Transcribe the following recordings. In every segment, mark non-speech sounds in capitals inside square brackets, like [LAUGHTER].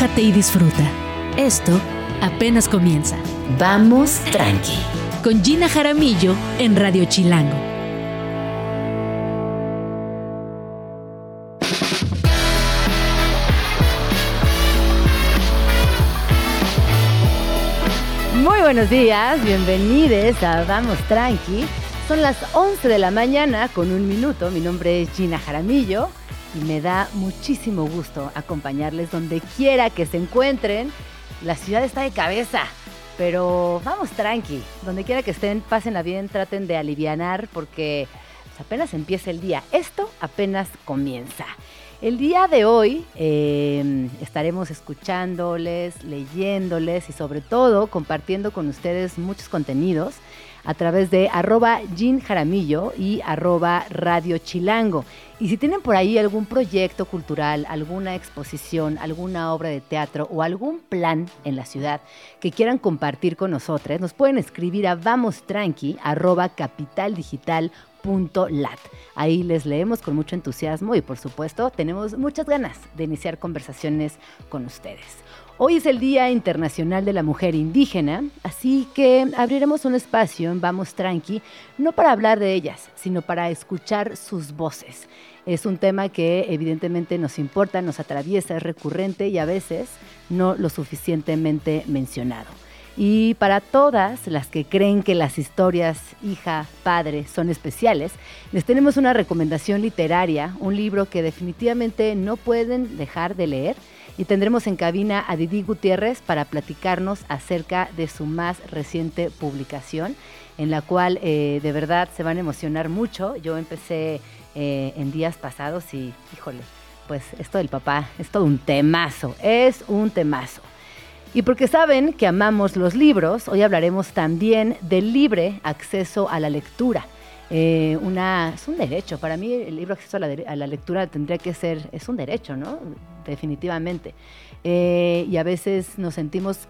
relájate y disfruta. Esto apenas comienza. Vamos tranqui. Con Gina Jaramillo en Radio Chilango. Muy buenos días, bienvenidos a Vamos Tranqui. Son las 11 de la mañana con un minuto. Mi nombre es Gina Jaramillo y me da muchísimo gusto acompañarles donde quiera que se encuentren. La ciudad está de cabeza, pero vamos tranqui. Donde quiera que estén, pásenla bien, traten de alivianar porque apenas empieza el día. Esto apenas comienza. El día de hoy eh, estaremos escuchándoles, leyéndoles y sobre todo compartiendo con ustedes muchos contenidos a través de arroba Jean Jaramillo y arroba Radio Chilango. Y si tienen por ahí algún proyecto cultural, alguna exposición, alguna obra de teatro o algún plan en la ciudad que quieran compartir con nosotros, nos pueden escribir a vamostranqui arroba. Ahí les leemos con mucho entusiasmo y por supuesto tenemos muchas ganas de iniciar conversaciones con ustedes. Hoy es el Día Internacional de la Mujer Indígena, así que abriremos un espacio en Vamos Tranqui, no para hablar de ellas, sino para escuchar sus voces. Es un tema que evidentemente nos importa, nos atraviesa, es recurrente y a veces no lo suficientemente mencionado. Y para todas las que creen que las historias hija, padre son especiales, les tenemos una recomendación literaria, un libro que definitivamente no pueden dejar de leer y tendremos en cabina a Didi Gutiérrez para platicarnos acerca de su más reciente publicación, en la cual eh, de verdad se van a emocionar mucho. Yo empecé eh, en días pasados y, híjole, pues esto del papá es todo un temazo, es un temazo. Y porque saben que amamos los libros, hoy hablaremos también del libre acceso a la lectura. Eh, una, es un derecho. Para mí el libro acceso a la, lectura tendría que ser, es un derecho, ¿no? Definitivamente. Eh, y a veces nos sentimos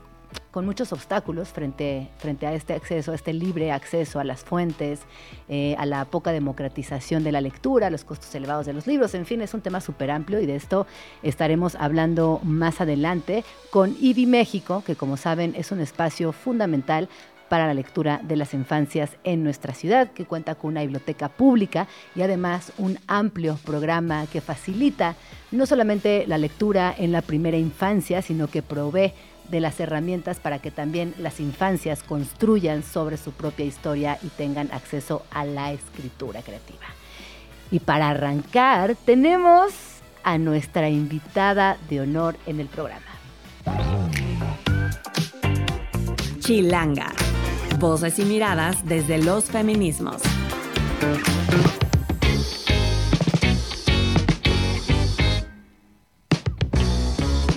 con muchos obstáculos frente, frente a este acceso, a este libre acceso a las fuentes, eh, a la poca democratización de la lectura, a los costos elevados de los libros, en fin, es un tema súper amplio y de esto estaremos hablando más adelante con IBI México, que como saben es un espacio fundamental para la lectura de las infancias en nuestra ciudad, que cuenta con una biblioteca pública y además un amplio programa que facilita no solamente la lectura en la primera infancia, sino que provee de las herramientas para que también las infancias construyan sobre su propia historia y tengan acceso a la escritura creativa. Y para arrancar, tenemos a nuestra invitada de honor en el programa. Chilanga Voces y miradas desde los feminismos.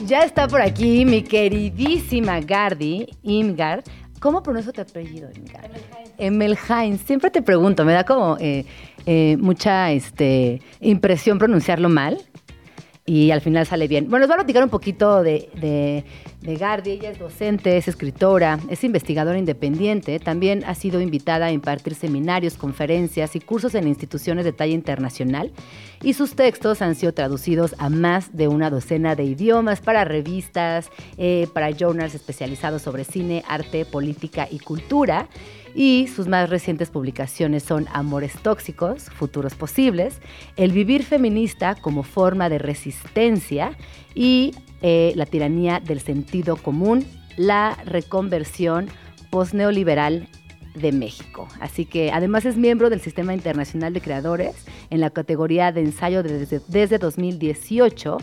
Ya está por aquí mi queridísima Gardi, Imgard. ¿Cómo pronuncio tu apellido, Imgard? Emelhain. Siempre te pregunto, me da como eh, eh, mucha este, impresión pronunciarlo mal y al final sale bien. Bueno, nos va a platicar un poquito de, de, de, Gardi. Ella es docente, es escritora, es investigadora independiente. También ha sido invitada a impartir seminarios, conferencias y cursos en instituciones de talla internacional. Y sus textos han sido traducidos a más de una docena de idiomas para revistas, eh, para journals especializados sobre cine, arte, política y cultura y sus más recientes publicaciones son Amores Tóxicos, Futuros Posibles, El Vivir Feminista como forma de resistencia y eh, La tiranía del sentido común, la reconversión postneoliberal de México. Así que además es miembro del Sistema Internacional de Creadores en la categoría de ensayo desde, desde 2018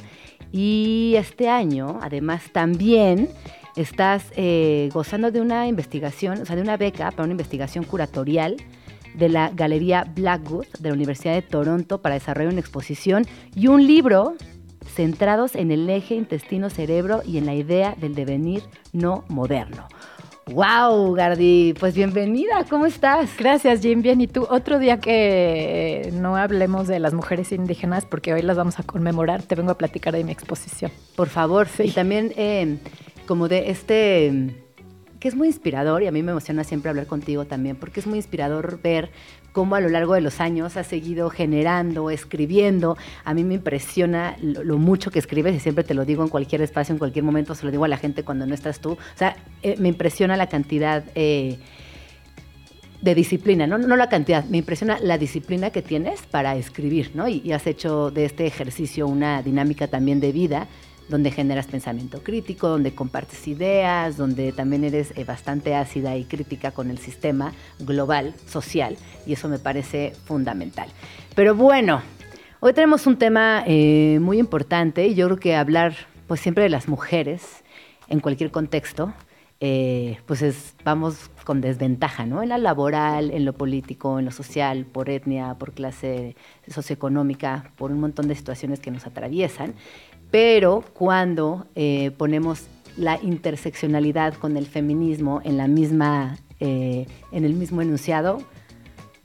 y este año además también estás eh, gozando de una investigación, o sea, de una beca para una investigación curatorial de la Galería Blackwood de la Universidad de Toronto para desarrollar una exposición y un libro centrados en el eje intestino-cerebro y en la idea del devenir no moderno. ¡Wow, Gardi! Pues bienvenida, ¿cómo estás? Gracias, Jim. Bien, ¿y tú? Otro día que no hablemos de las mujeres indígenas, porque hoy las vamos a conmemorar, te vengo a platicar de mi exposición. Por favor, sí. y también eh, como de este que es muy inspirador y a mí me emociona siempre hablar contigo también, porque es muy inspirador ver cómo a lo largo de los años has seguido generando, escribiendo. A mí me impresiona lo, mucho que escribes y siempre te lo digo en cualquier espacio, en cualquier momento, se lo digo a la gente cuando no estás tú. O sea, eh, me impresiona la cantidad... Eh, de disciplina, ¿no? no la cantidad, me impresiona la disciplina que tienes para escribir, ¿no? Y, y, has hecho de este ejercicio una dinámica también de vida donde generas pensamiento crítico, donde compartes ideas, donde también eres eh, bastante ácida y crítica con el sistema global, social, y eso me parece fundamental. Pero bueno, hoy tenemos un tema eh, muy importante y yo creo que hablar pues siempre de las mujeres en cualquier contexto, eh, pues es, vamos con desventaja, ¿no? En la laboral, en lo político, en lo social, por etnia, por clase socioeconómica, por un montón de situaciones que nos atraviesan pero cuando eh, ponemos la interseccionalidad con el feminismo en la misma, eh, en el mismo enunciado,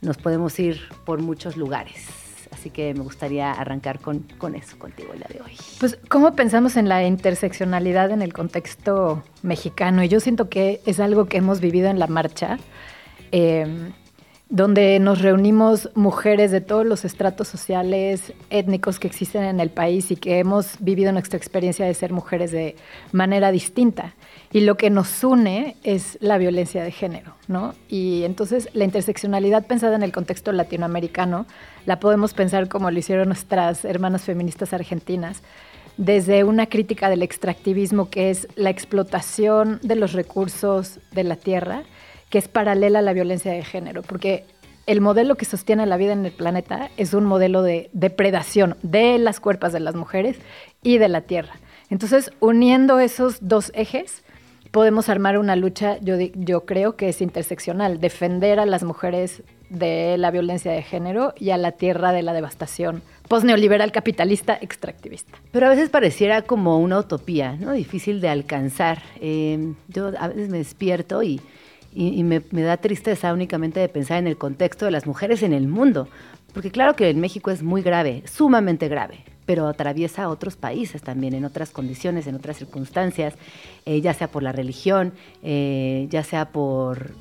nos podemos ir por muchos lugares. Así que me gustaría arrancar con, con eso contigo el día de hoy. Pues, ¿cómo pensamos en la interseccionalidad en el contexto mexicano? Y yo siento que es algo que hemos vivido en la marcha. Eh, donde nos reunimos mujeres de todos los estratos sociales, étnicos que existen en el país y que hemos vivido nuestra experiencia de ser mujeres de manera distinta. Y lo que nos une es la violencia de género, ¿no? Y entonces la interseccionalidad pensada en el contexto latinoamericano la podemos pensar como lo hicieron nuestras hermanas feministas argentinas, desde una crítica del extractivismo que es la explotación de los recursos de la tierra, que es paralela a la violencia de género, porque el modelo que sostiene la vida en el planeta es un modelo de depredación de las cuerpos de las mujeres y de la tierra. Entonces, uniendo esos dos ejes, podemos armar una lucha, yo, yo creo que es interseccional, defender a las mujeres de la violencia de género y a la tierra de la devastación posneoliberal capitalista extractivista. Pero a veces pareciera como una utopía, ¿no? Difícil de alcanzar. Eh, yo a veces me despierto y y, me, da tristeza únicamente de pensar en el contexto de las mujeres en el mundo, porque claro que en México es muy grave, sumamente grave, pero atraviesa otros países también, en otras condiciones, en otras circunstancias, eh, ya sea por la religión, eh, ya sea por,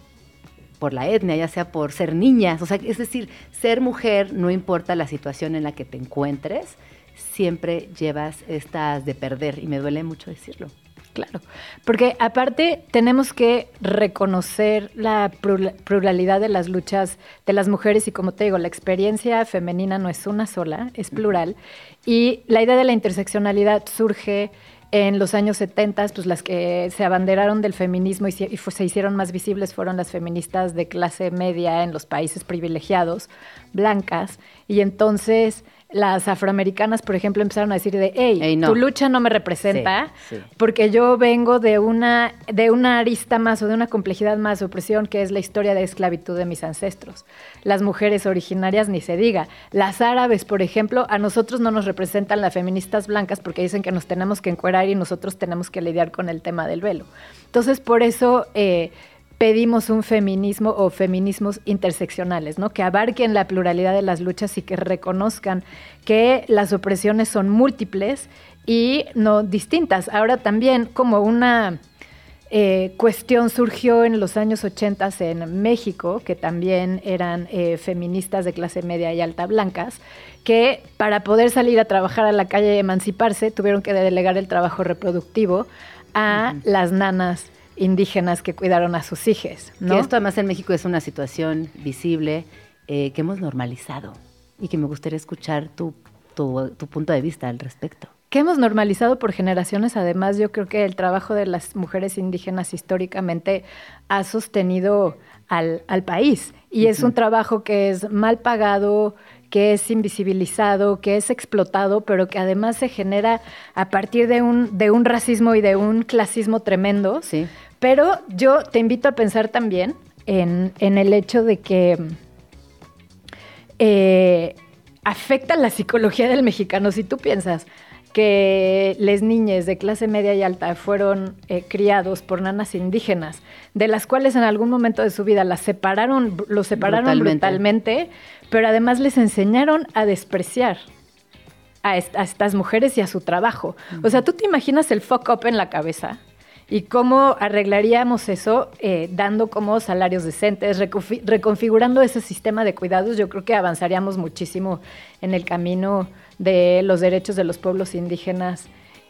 por la etnia, ya sea por ser niñas, o sea, es decir, ser mujer, no importa la situación en la que te encuentres, siempre llevas estas de perder, y me duele mucho decirlo. Claro, porque aparte tenemos que reconocer la pluralidad de las luchas de las mujeres y como te digo, la experiencia femenina no es una sola, es plural. Y la idea de la interseccionalidad surge en los años 70, pues las que se abanderaron del feminismo y, se, y se hicieron más visibles fueron las feministas de clase media en los países privilegiados, blancas. Y entonces las afroamericanas, por ejemplo, empezaron a decir de, hey, tu lucha no me representa porque yo vengo de una, de una arista más o de una complejidad más opresión que es la historia de esclavitud de mis ancestros. Las mujeres originarias ni se diga. Las árabes, por ejemplo, a nosotros no nos representan las feministas blancas porque dicen que nos tenemos que encuerar y nosotros tenemos que lidiar con el tema del velo. Entonces, por eso... Eh, pedimos un feminismo o feminismos interseccionales, ¿no? Que abarquen la pluralidad de las luchas y que reconozcan que las opresiones son múltiples y no distintas. Ahora también como una eh, cuestión surgió en los años 80 en México, que también eran eh, feministas de clase media y alta blancas, que para poder salir a trabajar a la calle y emanciparse tuvieron que delegar el trabajo reproductivo a las nanas indígenas que cuidaron a sus hijos. ¿no? Que esto además en México es una situación visible eh, que hemos normalizado y que me gustaría escuchar tu, tu, punto de vista al respecto. Que hemos normalizado por generaciones, además yo creo que el trabajo de las mujeres indígenas históricamente ha sostenido al, al país y es un trabajo que es mal pagado, que es invisibilizado, que es explotado, pero que además se genera a partir de un, de un racismo y de un clasismo tremendo. Sí. Pero yo te invito a pensar también en, el hecho de que eh, afecta la psicología del mexicano. Si tú piensas que las niñas de clase media y alta fueron eh, criados por nanas indígenas, de las cuales en algún momento de su vida las separaron, los separaron brutalmente, pero además les enseñaron a despreciar a, estas mujeres y a su trabajo. O sea, tú te imaginas el fuck up en la cabeza ¿Y cómo arreglaríamos eso? Eh, dando como salarios decentes, reconfigurando ese sistema de cuidados. Yo creo que avanzaríamos muchísimo en el camino de los derechos de los pueblos indígenas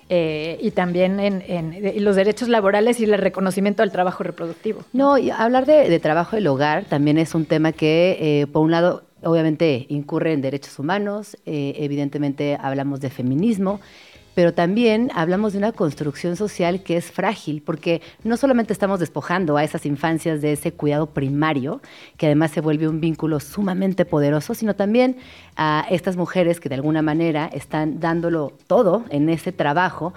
eh, y también en, los derechos laborales y el reconocimiento del trabajo reproductivo. No, hablar de, trabajo del hogar también es un tema que, eh, por un lado, obviamente incurre en derechos humanos, evidentemente hablamos de feminismo pero también hablamos de una construcción social que es frágil, porque no solamente estamos despojando a esas infancias de ese cuidado primario, que además se vuelve un vínculo sumamente poderoso, sino también a estas mujeres que de alguna manera están dándolo todo en ese trabajo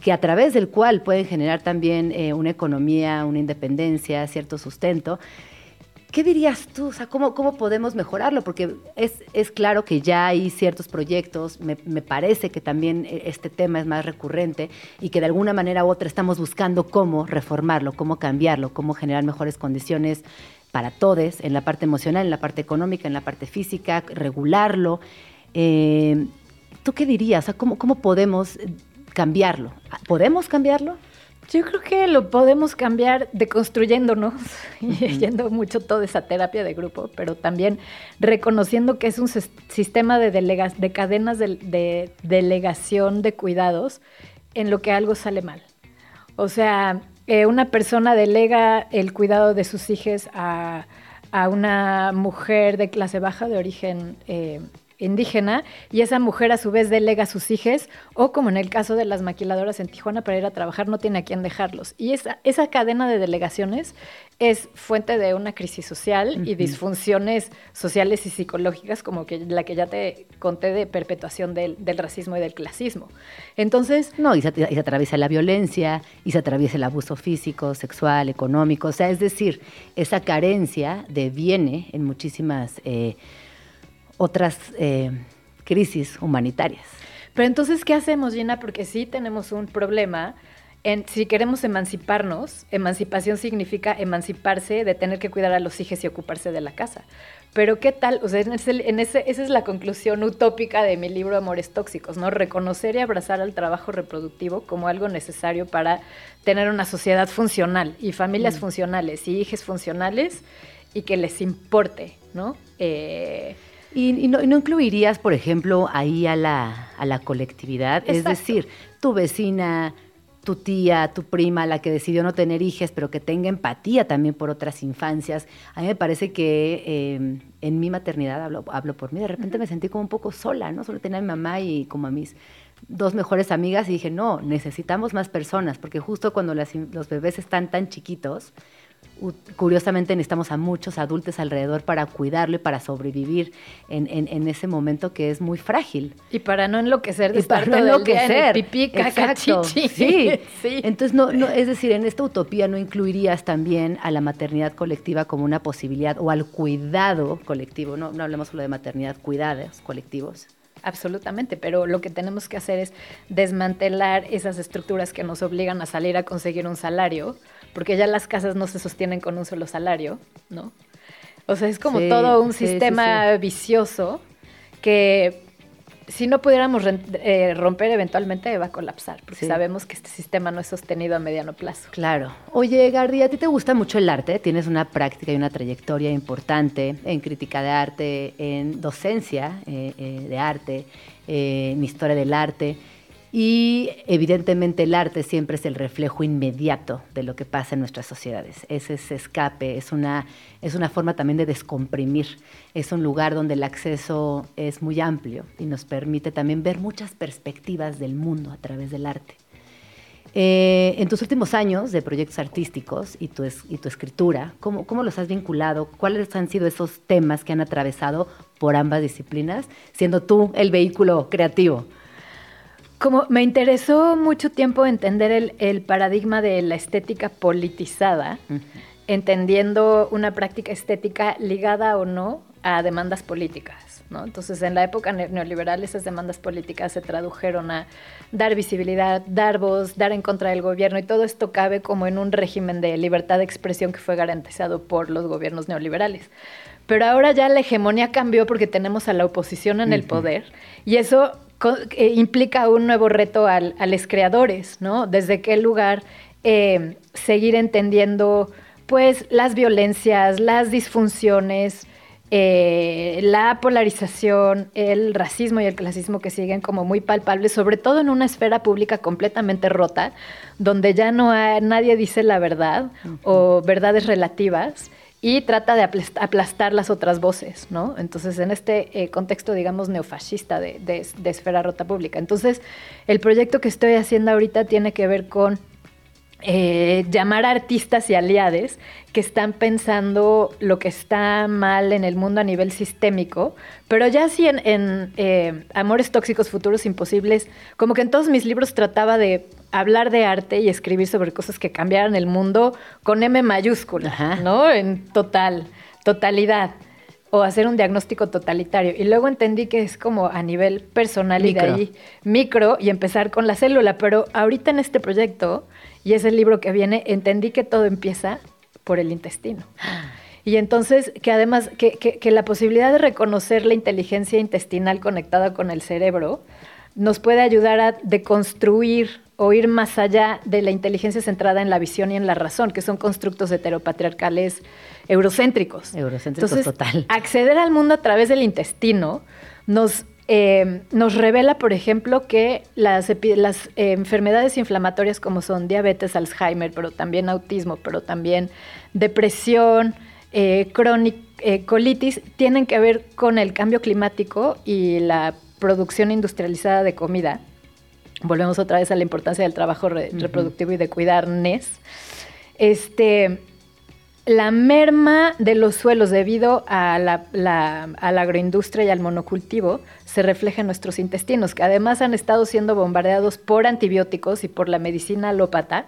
que a través del cual pueden generar también eh, una economía, una independencia, cierto sustento, ¿Qué dirías tú? O sea, ¿cómo, cómo podemos mejorarlo? Porque es, es claro que ya hay ciertos proyectos, me, me, parece que también eh, este tema es más recurrente y que de alguna manera u otra estamos buscando cómo reformarlo, cómo cambiarlo, cómo generar mejores condiciones para todos, en la parte emocional, en la parte económica, en la parte física, regularlo. Eh, ¿Tú qué dirías? O sea, ¿cómo, ¿Cómo podemos cambiarlo? ¿Podemos cambiarlo? Yo creo que lo podemos cambiar deconstruyéndonos y yendo mucho toda esa terapia de grupo, pero también reconociendo que es un sistema de, de cadenas de, delegación de cuidados en lo que algo sale mal. O sea, eh, una persona delega el cuidado de sus hijos a, una mujer de clase baja de origen eh, indígena y esa mujer a su vez delega a sus hijos o como en el caso de las maquiladoras en Tijuana para ir a trabajar no tiene a quién dejarlos. Y esa, esa cadena de delegaciones es fuente de una crisis social y disfunciones sociales y psicológicas como que la que ya te conté de perpetuación del, racismo y del clasismo. Entonces... No, y se, atraviesa la violencia, y se atraviesa el abuso físico, sexual, económico, o sea, es decir, esa carencia deviene en muchísimas... Eh, otras eh, crisis humanitarias. Pero entonces, ¿qué hacemos, Gina? Porque sí tenemos un problema. En, si queremos emanciparnos, emancipación significa emanciparse de tener que cuidar a los hijos y ocuparse de la casa. Pero ¿qué tal? O sea, en ese, esa es la conclusión utópica de mi libro Amores Tóxicos, ¿no? Reconocer y abrazar al trabajo reproductivo como algo necesario para tener una sociedad funcional y familias mm. funcionales y hijos funcionales y que les importe, ¿no? Eh, y, no, incluirías, por ejemplo, ahí a la, a la colectividad, es decir, tu vecina, tu tía, tu prima, la que decidió no tener hijas, pero que tenga empatía también por otras infancias. A mí me parece que em, en mi maternidad, hablo, hablo por mí, de repente me sentí como un poco sola, ¿no? Solo tenía a mi mamá y como a mis dos mejores amigas y dije, no, necesitamos más personas, porque justo cuando los bebés están tan chiquitos, curiosamente necesitamos a muchos adultos alrededor para cuidarlo y para sobrevivir en, en, ese momento que es muy frágil. Y para no enloquecer de estar no enloquecer. pipí, Exacto. Sí. [LAUGHS] sí. Entonces, no, no, es decir, en esta utopía no incluirías también a la maternidad colectiva como una posibilidad o al cuidado colectivo. No, no hablemos solo de maternidad, cuidados colectivos. Absolutamente, pero lo que tenemos que hacer es desmantelar esas estructuras que nos obligan a salir a conseguir un salario porque ya las casas no se sostienen con un solo salario, ¿no? O sea, es como todo un sistema vicioso que si no pudiéramos eh, romper eventualmente va a colapsar, porque sabemos que este sistema no es sostenido a mediano plazo. Claro. Oye, Gardi, ¿a ti te gusta mucho el arte? Tienes una práctica y una trayectoria importante en crítica de arte, en docencia eh, eh, de arte, en historia del arte. Y evidentemente el arte siempre es el reflejo inmediato de lo que pasa en nuestras sociedades. Es ese escape, es una, es una forma también de descomprimir. Es un lugar donde el acceso es muy amplio y nos permite también ver muchas perspectivas del mundo a través del arte. Eh, en tus últimos años de proyectos artísticos y tu, escritura, ¿cómo, ¿cómo, los has vinculado? ¿Cuáles han sido esos temas que han atravesado por ambas disciplinas, siendo tú el vehículo creativo? Como me interesó mucho tiempo entender el, paradigma de la estética politizada, entendiendo una práctica estética ligada o no a demandas políticas. ¿no? Entonces, en la época neoliberal, esas demandas políticas se tradujeron a dar visibilidad, dar voz, dar en contra del gobierno, y todo esto cabe como en un régimen de libertad de expresión que fue garantizado por los gobiernos neoliberales. Pero ahora ya la hegemonía cambió porque tenemos a la oposición en el poder, y eso implica un nuevo reto al, a los creadores, ¿no? Desde qué lugar eh, seguir entendiendo pues las violencias, las disfunciones, eh, la polarización, el racismo y el clasismo que siguen como muy palpables, sobre todo en una esfera pública completamente rota, donde ya no hay, nadie dice la verdad o verdades relativas y trata de aplastar las otras voces, ¿no? Entonces, en este eh, contexto, digamos, neofascista de, de esfera rota pública. Entonces, el proyecto que estoy haciendo ahorita tiene que ver con eh, llamar a artistas y aliades que están pensando lo que está mal en el mundo a nivel sistémico, pero ya sí en, eh, Amores Tóxicos, Futuros Imposibles, como que en todos mis libros trataba de hablar de arte y escribir sobre cosas que cambiaran el mundo con M mayúscula, ¿no? En total, totalidad o hacer un diagnóstico totalitario. Y luego entendí que es como a nivel personal y de ahí micro y empezar con la célula. Pero ahorita en este proyecto y es el libro que viene, entendí que todo empieza por el intestino. Y entonces, que además, que, que, la posibilidad de reconocer la inteligencia intestinal conectada con el cerebro nos puede ayudar a deconstruir o ir más allá de la inteligencia centrada en la visión y en la razón, que son constructos heteropatriarcales eurocéntricos. Eurocéntricos total. Acceder al mundo a través del intestino nos eh, nos revela, por ejemplo, que las, las eh, enfermedades inflamatorias como son diabetes, Alzheimer, pero también autismo, pero también depresión, eh, colitis, tienen que ver con el cambio climático y la producción industrializada de comida. Volvemos otra vez a la importancia del trabajo reproductivo y de cuidar NES. Este, la merma de los suelos debido a la, agroindustria y al monocultivo se refleja en nuestros intestinos, que además han estado siendo bombardeados por antibióticos y por la medicina alópata,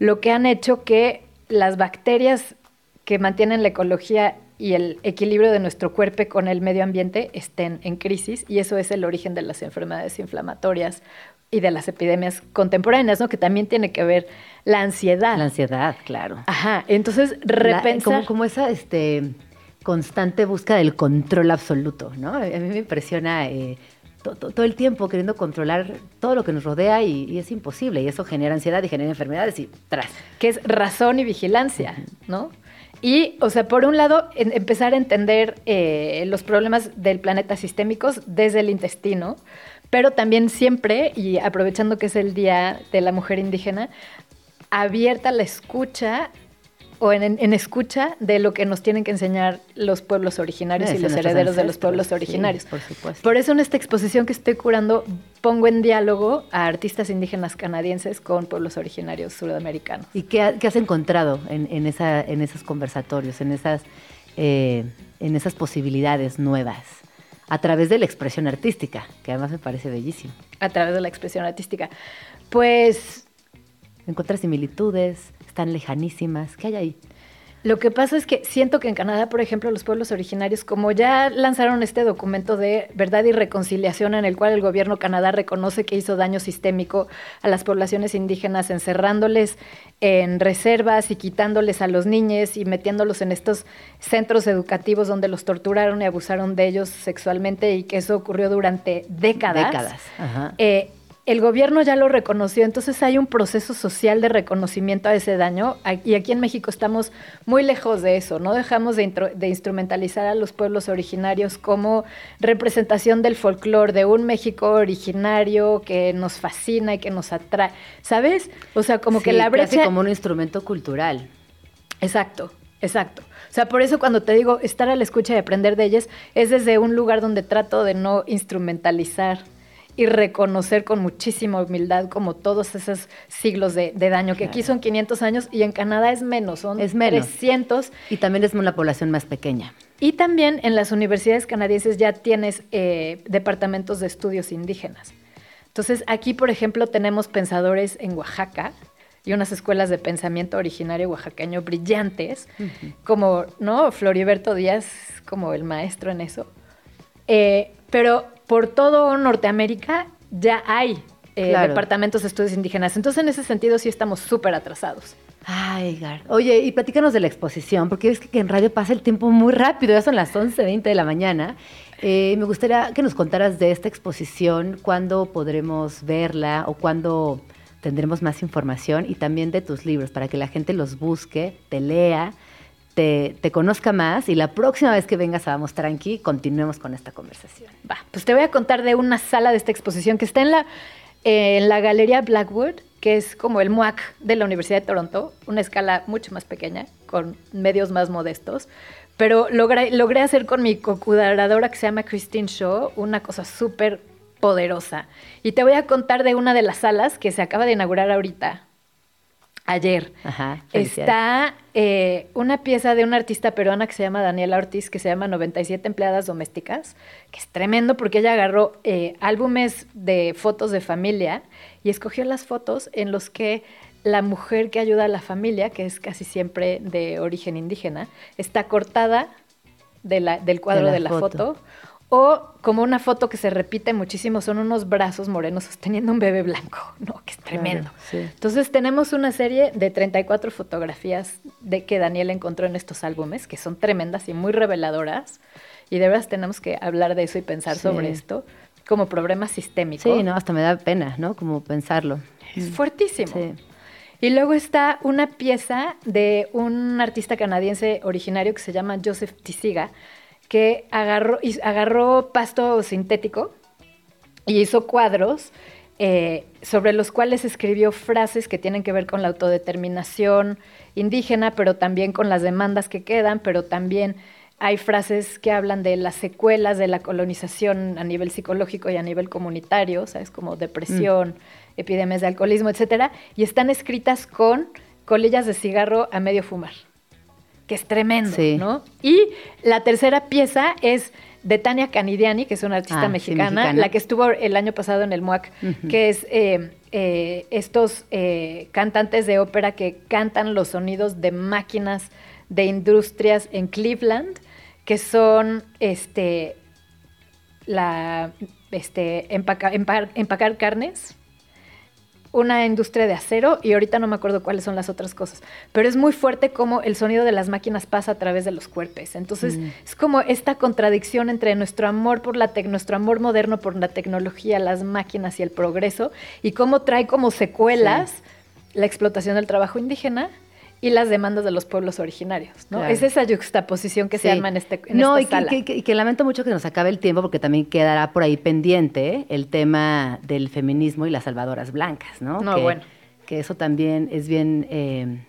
lo que han hecho que las bacterias que mantienen la ecología y el equilibrio de nuestro cuerpo con el medio ambiente estén en crisis y eso es el origen de las enfermedades inflamatorias y de las epidemias contemporáneas, ¿no? Que también tiene que ver la ansiedad. La ansiedad, claro. Ajá, entonces repensar... como, esa este, constante búsqueda del control absoluto, ¿no? A mí me impresiona eh, todo el tiempo queriendo controlar todo lo que nos rodea y, es imposible. Y eso genera ansiedad y genera enfermedades y tras. Que es razón y vigilancia, ¿no? Y, o sea, por un lado, empezar a entender eh, los problemas del planeta sistémicos desde el intestino, pero también siempre, y aprovechando que es el Día de la Mujer Indígena, abierta la escucha o en, escucha de lo que nos tienen que enseñar los pueblos originarios y los herederos de los pueblos originarios. por supuesto. Por eso en esta exposición que estoy curando pongo en diálogo a artistas indígenas canadienses con pueblos originarios sudamericanos. ¿Y qué, has encontrado en, esa, en esos conversatorios, en esas, eh, en esas posibilidades nuevas? a través de la expresión artística, que además me parece bellísimo. A través de la expresión artística. Pues... Encuentras similitudes, están lejanísimas. ¿Qué hay ahí? Lo que pasa es que siento que en Canadá, por ejemplo, los pueblos originarios, como ya lanzaron este documento de verdad y reconciliación en el cual el gobierno Canadá reconoce que hizo daño sistémico a las poblaciones indígenas, encerrándoles en reservas y quitándoles a los niños y metiéndolos en estos centros educativos donde los torturaron y abusaron de ellos sexualmente y que eso ocurrió durante décadas. Décadas. Ajá. Eh, el gobierno ya lo reconoció, entonces hay un proceso social de reconocimiento a ese daño y aquí en México estamos muy lejos de eso, no dejamos de, instrumentalizar a los pueblos originarios como representación del folclore de un México originario que nos fascina y que nos atrae, ¿sabes? O sea, como que la brecha... Casi como un instrumento cultural. Exacto, exacto. O sea, por eso cuando te digo estar a la escucha y aprender de ellas, es desde un lugar donde trato de no instrumentalizar y reconocer con muchísima humildad como todos esos siglos de, daño, que aquí son 500 años y en Canadá es menos, son es menos. 300. Y también es una población más pequeña. Y también en las universidades canadienses ya tienes eh, departamentos de estudios indígenas. Entonces aquí, por ejemplo, tenemos pensadores en Oaxaca, y unas escuelas de pensamiento originario oaxaqueño brillantes, como, ¿no? Floriberto Díaz, como el maestro en eso. Eh, pero por todo Norteamérica ya hay eh, departamentos de estudios indígenas. Entonces, en ese sentido, sí estamos súper atrasados. Ay, Gar. Oye, y platícanos de la exposición, porque es que en radio pasa el tiempo muy rápido, ya son las 11.20 de la mañana. Eh, me gustaría que nos contaras de esta exposición, cuándo podremos verla o cuándo tendremos más información y también de tus libros para que la gente los busque, te lea, te, conozca más y la próxima vez que vengas a Vamos Tranqui, continuemos con esta conversación. Va, pues te voy a contar de una sala de esta exposición que está en la, eh, en la Galería Blackwood, que es como el MUAC de la Universidad de Toronto, una escala mucho más pequeña, con medios más modestos. Pero logré, logré hacer con mi cocudaradora que se llama Christine Shaw una cosa súper poderosa. Y te voy a contar de una de las salas que se acaba de inaugurar ahorita, ayer. Ajá, Está eh, una pieza de una artista peruana que se llama Daniela Ortiz, que se llama 97 empleadas domésticas, que es tremendo porque ella agarró eh, álbumes de fotos de familia y escogió las fotos en los que la mujer que ayuda a la familia, que es casi siempre de origen indígena, está cortada de la- del cuadro De de la la, foto. foto. O como una foto que se repite muchísimo, son unos brazos morenos sosteniendo un bebé blanco, [LAUGHS] ¿no? Que es tremendo. Claro, sí. Entonces tenemos una serie de 34 fotografías de que Daniel encontró en estos álbumes, que son tremendas y muy reveladoras. Y de veras tenemos que hablar de eso y pensar Sí. sobre esto como problema sistémico. Sí, no, hasta me da pena, ¿no? Como pensarlo. Es fuertísimo. Sí. Y luego está una pieza de un artista canadiense originario que se llama Joseph Tisiga, que agarró, agarró pasto sintético y hizo cuadros eh, sobre los cuales escribió frases que tienen que ver con la autodeterminación indígena, pero también con las demandas que quedan, pero también hay frases que hablan de las secuelas de la colonización a nivel psicológico y a nivel comunitario, ¿sabes? Como depresión, epidemias de alcoholismo, etcétera, y están escritas con colillas de cigarro a medio fumar que es tremendo, Sí. ¿no? Y la tercera pieza es de Tania Canidiani, que es una artista Ah, sí, mexicana, la que estuvo el año pasado en el MUAC, que es eh, eh, estos eh, cantantes de ópera que cantan los sonidos de máquinas de industrias en Cleveland, que son este la este empaca- empa- empacar carnes una industria de acero y ahorita no me acuerdo cuáles son las otras cosas, pero es muy fuerte como el sonido de las máquinas pasa a través de los cuerpos. Entonces Mm. es como esta contradicción entre nuestro amor por la nuestro amor moderno por la tecnología, las máquinas y el progreso y cómo trae como secuelas la explotación del trabajo indígena y las demandas de los pueblos originarios, ¿no? Claro. Es esa juxtaposición que se arma en este en no, esta y que, sala. que- que- y que lamento mucho que nos acabe el tiempo porque también quedará por ahí pendiente el tema del feminismo y las salvadoras blancas, ¿no? No, que, bueno. que eso también es bien... eh,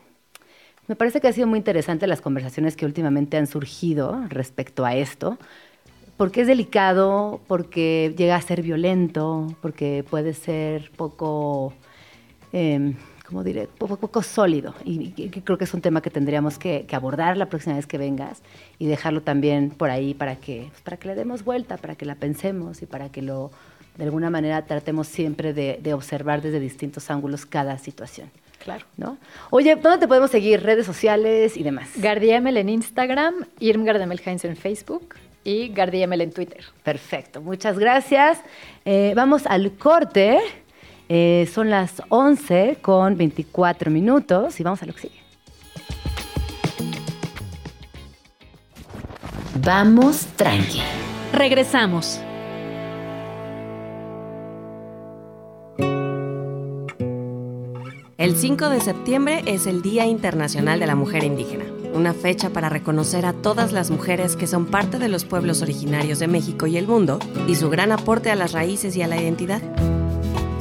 me parece que ha sido muy interesante las conversaciones que últimamente han surgido respecto a esto, porque es delicado, porque llega a ser violento, porque puede ser poco... eh, ¿cómo diré? Poco, poco sólido. Y, y creo que es un tema que tendríamos que, que abordar la próxima vez que vengas y dejarlo también por ahí para que, pues, para que le demos vuelta, para que la pensemos y para que lo, de alguna manera, tratemos siempre de, de observar desde distintos ángulos cada situación. Claro. ¿no? Oye, ¿dónde te podemos seguir? Redes sociales y demás. Gardiemel en Instagram, de Melheinz en Facebook y Gardiemel en Twitter. Perfecto, muchas gracias. Eh, vamos al corte. Eh, son las 11 con 24 minutos y vamos a lo que sigue. Vamos tranqui. Regresamos. El 5 de septiembre es el Día Internacional de la Mujer Indígena, una fecha para reconocer a todas las mujeres que son parte de los pueblos originarios de México y el mundo y su gran aporte a las raíces y a la identidad.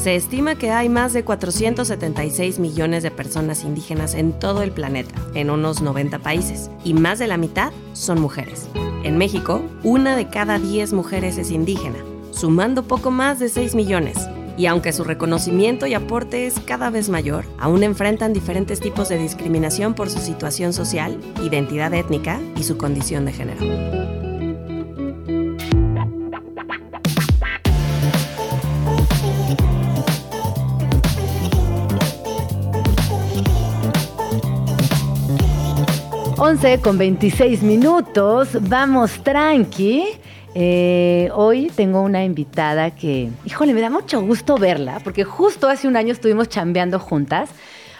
Se estima que hay más de 476 millones de personas indígenas en todo el planeta, en unos 90 países, y más de la mitad son mujeres. En México, una de cada 10 mujeres es indígena, sumando poco más de 6 millones. Y aunque su reconocimiento y aporte es cada vez mayor, aún enfrentan diferentes tipos de discriminación por su situación social, identidad étnica y su condición de género. Once con 26 minutos, vamos tranqui. Eh, hoy tengo una invitada que, híjole, me da mucho gusto verla, porque justo hace un año estuvimos chambeando juntas.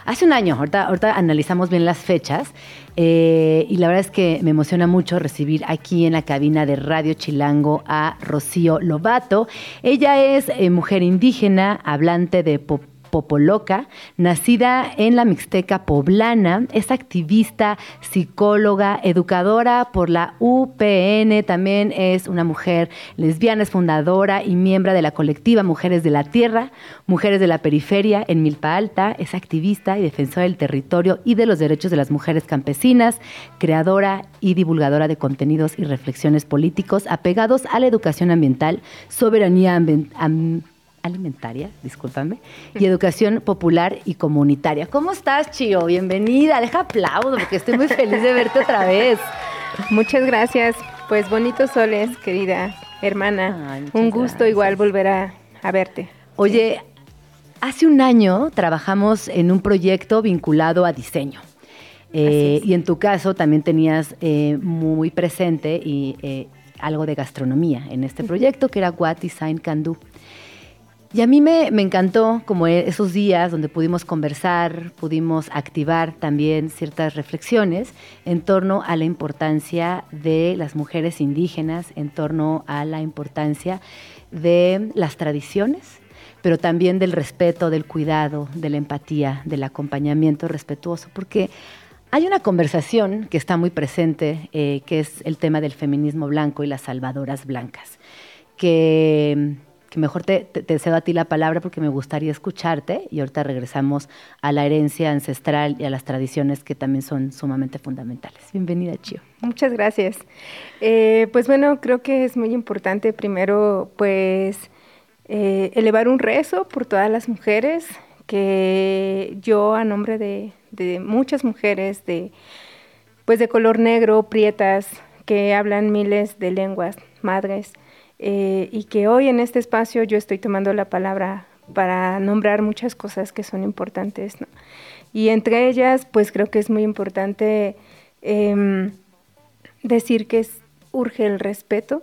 Hace un año, ahorita, ahorita analizamos bien las fechas, eh, y la verdad es que me emociona mucho recibir aquí en la cabina de Radio Chilango a Rocío Lobato. Ella es eh, mujer indígena, hablante de pop Popoloca, nacida en la Mixteca poblana, es activista, psicóloga, educadora por la UPN, también es una mujer lesbiana, es fundadora y miembro de la colectiva Mujeres de la Tierra, Mujeres de la Periferia en Milpa Alta, es activista y defensora del territorio y de los derechos de las mujeres campesinas, creadora y divulgadora de contenidos y reflexiones políticos apegados a la educación ambiental, soberanía alimentaria, discúlpame, y educación popular y comunitaria. ¿Cómo estás, Chio? Bienvenida. Deja aplaudo porque estoy muy feliz de verte otra vez. Muchas gracias. Pues bonitos soles, querida hermana. Un gusto igual volver a, verte. Oye, hace un año trabajamos en un proyecto vinculado a diseño. Eh, y en tu caso también tenías eh, muy presente y eh, algo de gastronomía en este proyecto que era What Design Can Do. Y a mí me, encantó como e, esos días donde pudimos conversar, pudimos activar también ciertas reflexiones en torno a la importancia de las mujeres indígenas, en torno a la importancia de las tradiciones, pero también del respeto, del cuidado, de la empatía, del acompañamiento respetuoso, porque hay una conversación que está muy presente, eh, que es el tema del feminismo blanco y las salvadoras blancas, que que mejor te, cedo a ti la palabra porque me gustaría escucharte y ahorita regresamos a la herencia ancestral y a las tradiciones que también son sumamente fundamentales. Bienvenida, Chio. Muchas gracias. Eh, pues bueno, creo que es muy importante primero pues eh, elevar un rezo por todas las mujeres que yo a nombre de, de muchas mujeres de pues de color negro, prietas, que hablan miles de lenguas madres, eh, y que hoy en este espacio yo estoy tomando la palabra para nombrar muchas cosas que son importantes. Y entre ellas, pues creo que es muy importante em, decir que urge el respeto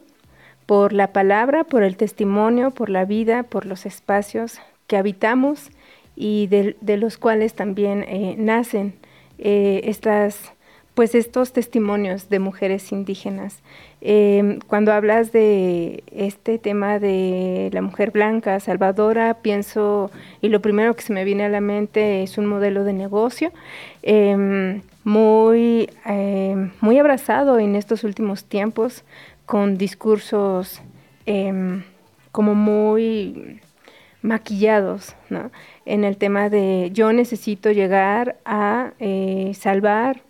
por la palabra, por el testimonio, por la vida, por los espacios que habitamos y de, los cuales también eh, nacen eh, estas pues estos testimonios de mujeres indígenas. Em, cuando hablas de este tema de la mujer blanca salvadora, pienso, y lo primero que se me viene a la mente es un modelo de negocio em, muy, em, muy abrazado en estos últimos tiempos, con discursos como muy maquillados, ¿no? En el tema de yo necesito llegar a eh, salvar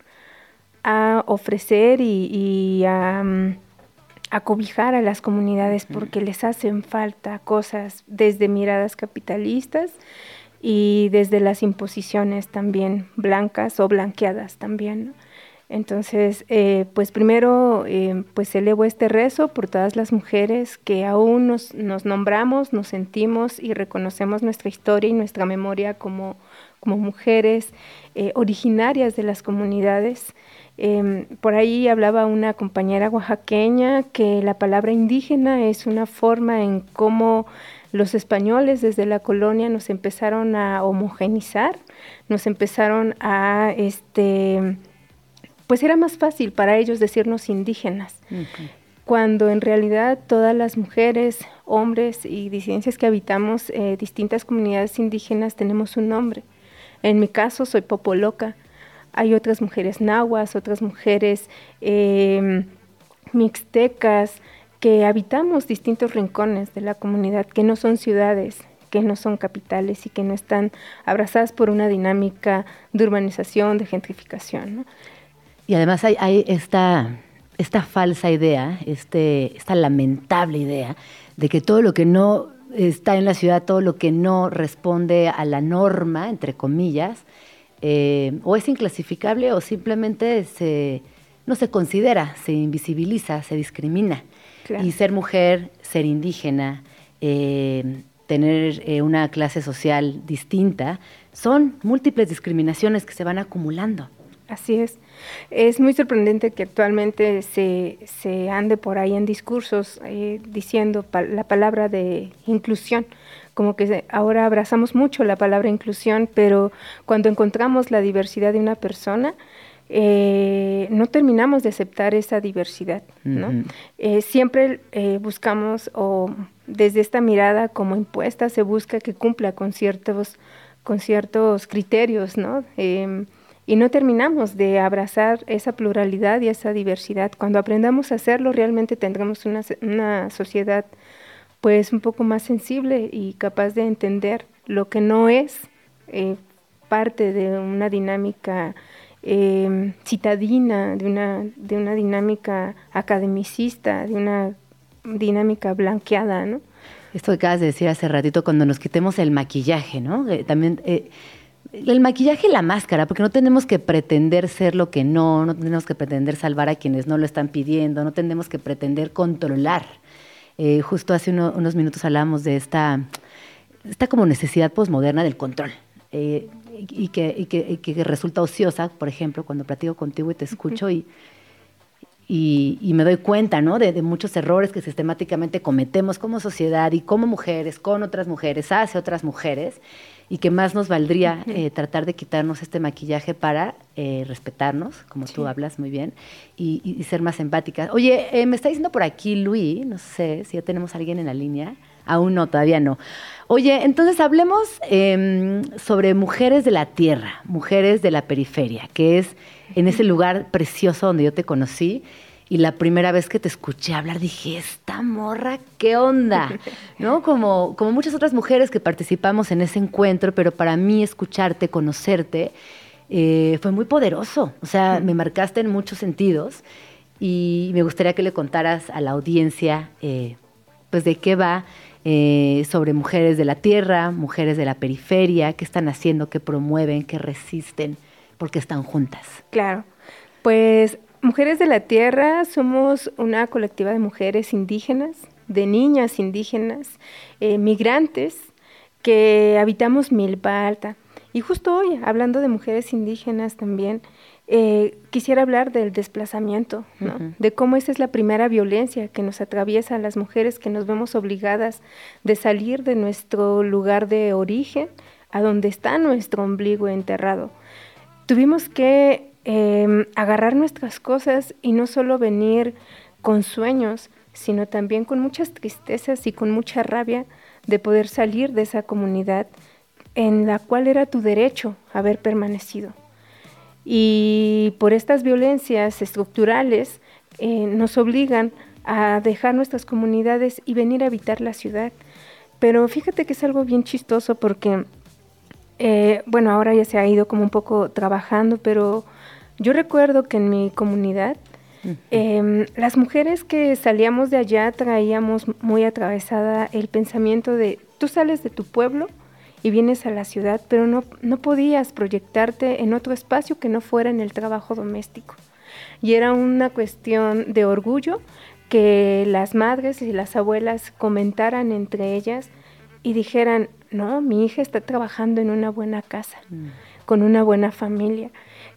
a ofrecer y, mm, a, cobijar a las comunidades porque les hacen falta cosas desde miradas capitalistas y desde las imposiciones también blancas o blanqueadas también. Entonces, eh, pues primero, eh, pues elevo este rezo por todas las mujeres que aún nos, nombramos, nos sentimos y reconocemos nuestra historia y nuestra memoria como, mujeres eh, originarias de las comunidades Em, por ahí hablaba una compañera oaxaqueña que la palabra indígena es una forma en cómo los españoles desde la colonia nos empezaron a homogenizar, nos empezaron a, este, pues era más fácil para ellos decirnos indígenas, cuando en realidad todas las mujeres, hombres y disidencias que habitamos eh, distintas comunidades indígenas tenemos un nombre. En mi caso soy Popoloca, hay otras mujeres nahuas, otras mujeres em, mixtecas, que habitamos distintos rincones de la comunidad, que no son ciudades, que no son capitales y que no están abrazadas por una dinámica de urbanización, de gentrificación. Y además hay, esta, esta, falsa idea, este, esta lamentable idea de que todo lo que no está en la ciudad, todo lo que no responde a la norma, entre comillas, eh, o es inclasificable o simplemente se, no se considera, se invisibiliza, se discrimina. Y ser mujer, ser indígena, eh, tener eh, una clase social distinta, son múltiples discriminaciones que se van acumulando. Así es. Es muy sorprendente que actualmente se, se ande por ahí en discursos diciendo la palabra de inclusión, como que ahora abrazamos mucho la palabra inclusión, pero cuando encontramos la diversidad de una persona, eh, no terminamos de aceptar esa diversidad, ¿no? Eh, siempre eh, buscamos, o desde esta mirada como impuesta, se busca que cumpla con ciertos, con ciertos criterios, ¿no? Em, y no terminamos de abrazar esa pluralidad y esa diversidad. Cuando aprendamos a hacerlo, realmente tendremos una, una sociedad pues un poco más sensible y capaz de entender lo que no es parte de una dinámica eh, citadina, de una, de una dinámica academicista, de una dinámica blanqueada, ¿no? Esto que acabas de decir hace ratito, cuando nos quitemos el maquillaje, ¿no? Eh, también eh, el maquillaje y la máscara, porque no tenemos que pretender ser lo que no, no tenemos que pretender salvar a quienes no lo están pidiendo, no tenemos que pretender controlar. Eh, justo hace unos minutos hablábamos de esta, esta como necesidad posmoderna del control y que, que, resulta ociosa, por ejemplo, cuando platico contigo y te escucho y, y, me doy cuenta ¿no? de, muchos errores que sistemáticamente cometemos como sociedad y como mujeres, con otras mujeres, hacia otras mujeres, y que más nos valdría eh, tratar de quitarnos este maquillaje para eh, respetarnos, como tú hablas muy bien, y, ser más empáticas. Oye, eh, me está diciendo por aquí Luis, no sé si ya tenemos a alguien en la línea. Aún no, todavía no. Oye, entonces hablemos em, sobre mujeres de la tierra, mujeres de la periferia, que es en ese lugar precioso donde yo te conocí. Y la primera vez que te escuché hablar dije, esta morra, ¿qué onda? [LAUGHS] ¿No? Como, como muchas otras mujeres que participamos en ese encuentro, pero para mí escucharte, conocerte, eh, fue muy poderoso. O sea, me marcaste en muchos sentidos y me gustaría que le contaras a la audiencia, eh, pues, de qué va eh, sobre mujeres de la tierra, mujeres de la periferia, qué están haciendo, qué promueven, qué resisten, porque están juntas. Claro, pues Mujeres de la Tierra somos una colectiva de mujeres indígenas, de niñas indígenas, eh, migrantes, que habitamos Milpa Alta. Y justo hoy, hablando de mujeres indígenas también, eh, quisiera hablar del desplazamiento, de cómo esa es la primera violencia que nos atraviesa a las mujeres, que nos vemos obligadas de salir de nuestro lugar de origen a donde está nuestro ombligo enterrado. Tuvimos que em, agarrar nuestras cosas y no solo venir con sueños, sino también con muchas tristezas y con mucha rabia de poder salir de esa comunidad en la cual era tu derecho haber permanecido. Y por estas violencias estructurales eh, nos obligan a dejar nuestras comunidades y venir a habitar la ciudad. Pero fíjate que es algo bien chistoso porque, eh, bueno, ahora ya se ha ido como un poco trabajando, pero yo recuerdo que en mi comunidad, em, las mujeres que salíamos de allá traíamos muy atravesada el pensamiento de, tú sales de tu pueblo, y vienes a la ciudad, pero no, no podías proyectarte en otro espacio que no fuera en el trabajo doméstico. Y era una cuestión de orgullo que las madres y las abuelas comentaran entre ellas y dijeran, no, mi hija está trabajando en una buena casa, mm. con una buena familia.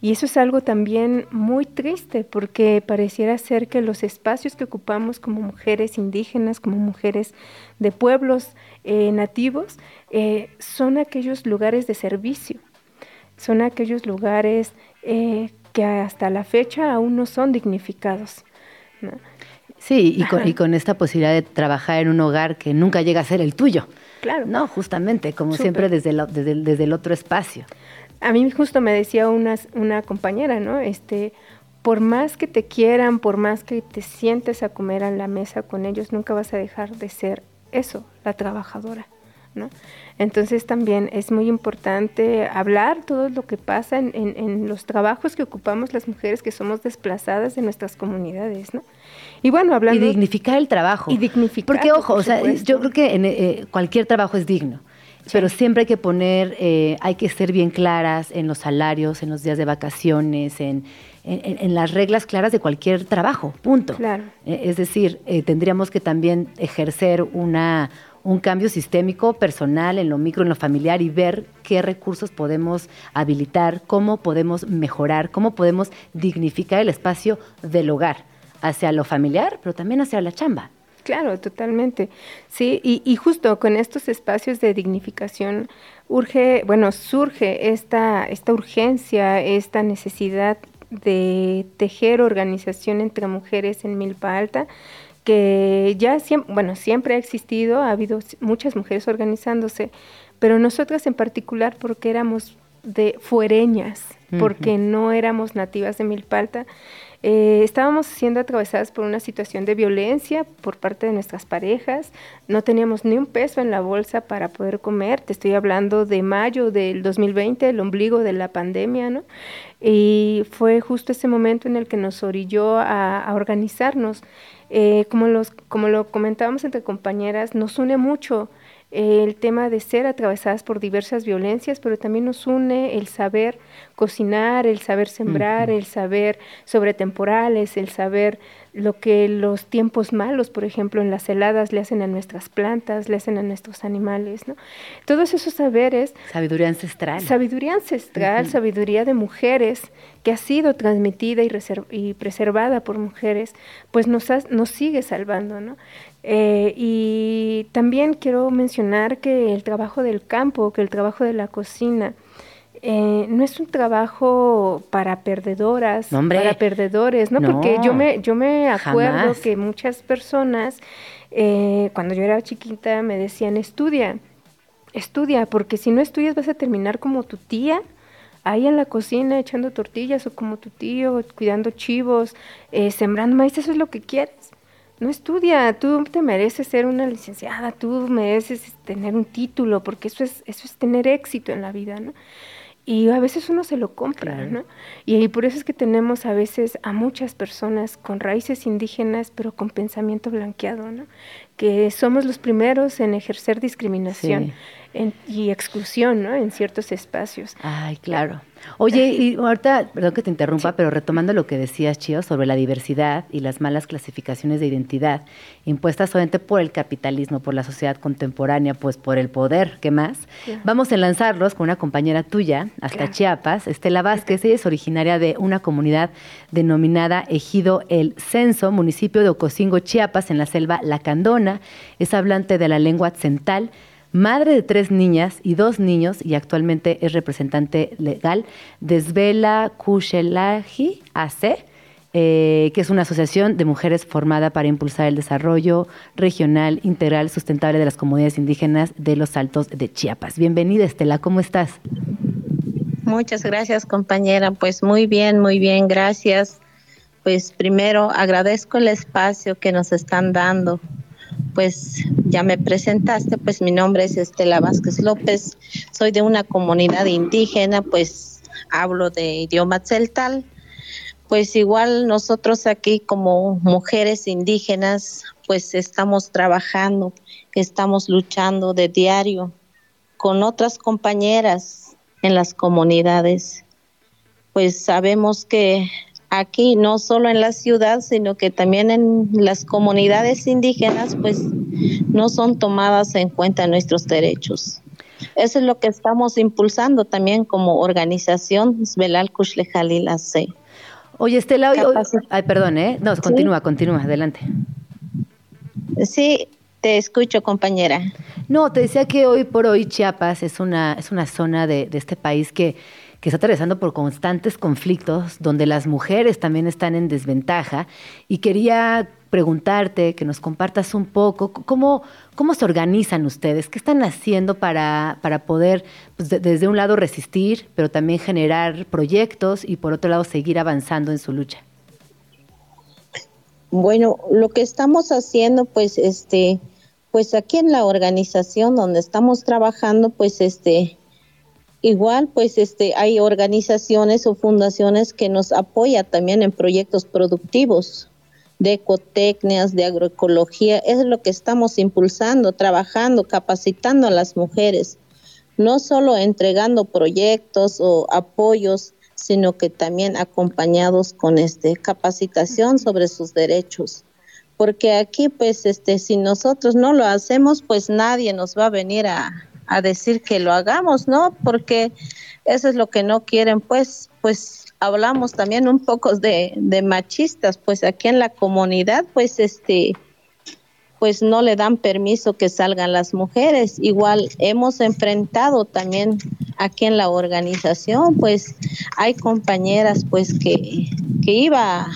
Y eso es algo también muy triste porque pareciera ser que los espacios que ocupamos como mujeres indígenas, como mujeres de pueblos eh, nativos, eh, son aquellos lugares de servicio, son aquellos lugares eh, que hasta la fecha aún no son dignificados. Sí, y con, esta posibilidad de trabajar en un hogar que nunca llega a ser el tuyo. Claro. No, justamente, como siempre desde, desde, desde el otro espacio. A mí justo me decía una, una compañera, ¿no? Este, por más que te quieran, por más que te sientes a comer a la mesa con ellos, nunca vas a dejar de ser eso, la trabajadora. ¿no? Entonces también es muy importante hablar todo lo que pasa en, en, los trabajos que ocupamos las mujeres que somos desplazadas de nuestras comunidades, ¿no? Y bueno, hablando... Y dignificar el trabajo. Y dignificar. Porque, ojo, o sea, yo creo que en, eh, cualquier trabajo es digno. Pero siempre hay que poner, eh, hay que ser bien claras en los salarios, en los días de vacaciones, en, en, las reglas claras de cualquier trabajo, punto. Claro. Eh, es decir, eh, tendríamos que también ejercer una, un cambio sistémico personal en lo micro, en lo familiar y ver qué recursos podemos habilitar, cómo podemos mejorar, cómo podemos dignificar el espacio del hogar hacia lo familiar, pero también hacia la chamba. Claro, totalmente. Sí, y, justo con estos espacios de dignificación urge, bueno, surge esta, esta urgencia, esta necesidad de tejer organización entre mujeres en Milpa Alta, que ya siempre, bueno, siempre ha existido, ha habido muchas mujeres organizándose, pero nosotras en particular porque éramos de fuereñas, porque no éramos nativas de Milpalta, eh, estábamos siendo atravesadas por una situación de violencia por parte de nuestras parejas, no teníamos ni un peso en la bolsa para poder comer, te estoy hablando de mayo del 2020, el ombligo de la pandemia, ¿no? Y fue justo ese momento en el que nos orilló a, organizarnos. Eh, como, los, como lo comentábamos entre compañeras, nos une mucho el tema de ser atravesadas por diversas violencias, pero también nos une el saber cocinar, el saber sembrar, el saber sobre temporales, el saber lo que los tiempos malos, por ejemplo, en las heladas le hacen a nuestras plantas, le hacen a nuestros animales, ¿no? Todos esos saberes. Sabiduría ancestral. Sabiduría ancestral, sabiduría de mujeres que ha sido transmitida y, y preservada por mujeres, pues nos, nos sigue salvando, ¿no? Eh, y también quiero mencionar que el trabajo del campo, que el trabajo de la cocina, eh, no es un trabajo para perdedoras, para perdedores, ¿no? Porque yo me, yo me acuerdo que muchas personas, eh, cuando yo era chiquita, me decían, estudia, estudia, porque si no estudias vas a terminar como tu tía, ahí en la cocina echando tortillas, o como tu tío, cuidando chivos, sembrando maíz, eso es lo que quieres no estudia, tú te mereces ser una licenciada, tú mereces tener un título, porque eso es, eso es tener éxito en la vida, ¿no? Y a veces uno se lo compra, ¿no? Y, por eso es que tenemos a veces a muchas personas con raíces indígenas, pero con pensamiento blanqueado, ¿no? Que somos los primeros en ejercer discriminación y exclusión, ¿no? En ciertos espacios. Ay, claro. Oye, y ahorita, perdón que te interrumpa, pero retomando lo que decías, Chío, sobre la diversidad y las malas clasificaciones de identidad impuestas solamente por el capitalismo, por la sociedad contemporánea, pues por el poder, ¿qué más? Vamos a enlazarlos con una compañera tuya hasta Chiapas, Estela Vázquez, ella es originaria de una comunidad denominada Ejido El Censo, municipio de Ocosingo, Chiapas, en la selva Lacandona, es hablante de la lengua tzental, madre de tres niñas y dos niños y actualmente es representante legal de Svela Kushelaji AC, eh, que es una asociación de mujeres formada para impulsar el desarrollo regional, integral, sustentable de las comunidades indígenas de los Altos de Chiapas. Bienvenida, Estela, ¿cómo estás? Muchas gracias, compañera. Pues muy bien, muy bien, gracias. Pues primero agradezco el espacio que nos están dando pues ya me presentaste, pues mi nombre es Estela Vázquez López, soy de una comunidad indígena, pues hablo de idioma celtal. Pues igual nosotros aquí como mujeres indígenas, pues estamos trabajando, estamos luchando de diario con otras compañeras en las comunidades. Pues sabemos que aquí, no solo en la ciudad, sino que también en las comunidades indígenas, pues no son tomadas en cuenta nuestros derechos. Eso es lo que estamos impulsando también como organización Svelal Kushlejalil AC. Oye, Estela, ay, perdón, ¿eh? No, continúa, continúa, adelante. Sí, te escucho, compañera. No, te decía que hoy por hoy Chiapas es una, es una zona de, de este país que que está atravesando por constantes conflictos, donde las mujeres también están en desventaja. Y quería preguntarte, que nos compartas un poco, cómo, cómo se organizan ustedes, qué están haciendo para, para poder, pues, desde un lado, resistir, pero también generar proyectos y por otro lado, seguir avanzando en su lucha. Bueno, lo que estamos haciendo, pues, este, pues aquí en la organización donde estamos trabajando, pues, este, Igual, pues este, hay organizaciones o fundaciones que nos apoyan también en proyectos productivos de ecotecnias, de agroecología. Es lo que estamos impulsando, trabajando, capacitando a las mujeres, no solo entregando proyectos o apoyos, sino que también acompañados con este capacitación sobre sus derechos. Porque aquí, pues, este, si nosotros no lo hacemos, pues nadie nos va a venir a, a decir que lo hagamos, ¿no? Porque eso es lo que no quieren, pues, pues hablamos también un poco de, machistas, pues aquí en la comunidad, pues este, pues no le dan permiso que salgan las mujeres. Igual hemos enfrentado también aquí en la organización, pues hay compañeras pues que, que iba,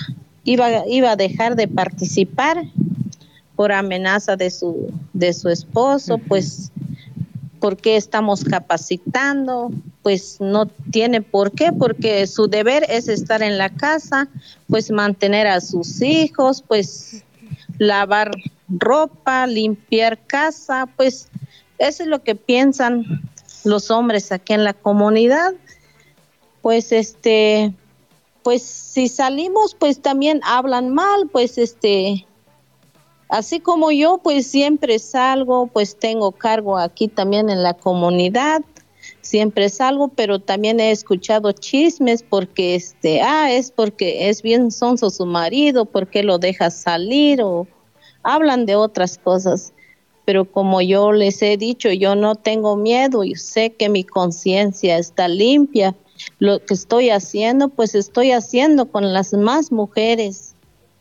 iba, iba a dejar de participar por amenaza de su, de su esposo, pues ¿por qué estamos capacitando? Pues no tiene por qué, porque su deber es estar en la casa, pues mantener a sus hijos, pues lavar ropa, limpiar casa, pues eso es lo que piensan los hombres aquí en la comunidad. Pues este, pues si salimos, pues también hablan mal, pues este, Así como yo, pues siempre salgo, pues tengo cargo aquí también en la comunidad, siempre salgo, pero también he escuchado chismes porque, este, ah, es porque es bien sonso su marido, porque lo deja salir o hablan de otras cosas. Pero como yo les he dicho, yo no tengo miedo y sé que mi conciencia está limpia. Lo que estoy haciendo, pues estoy haciendo con las más mujeres,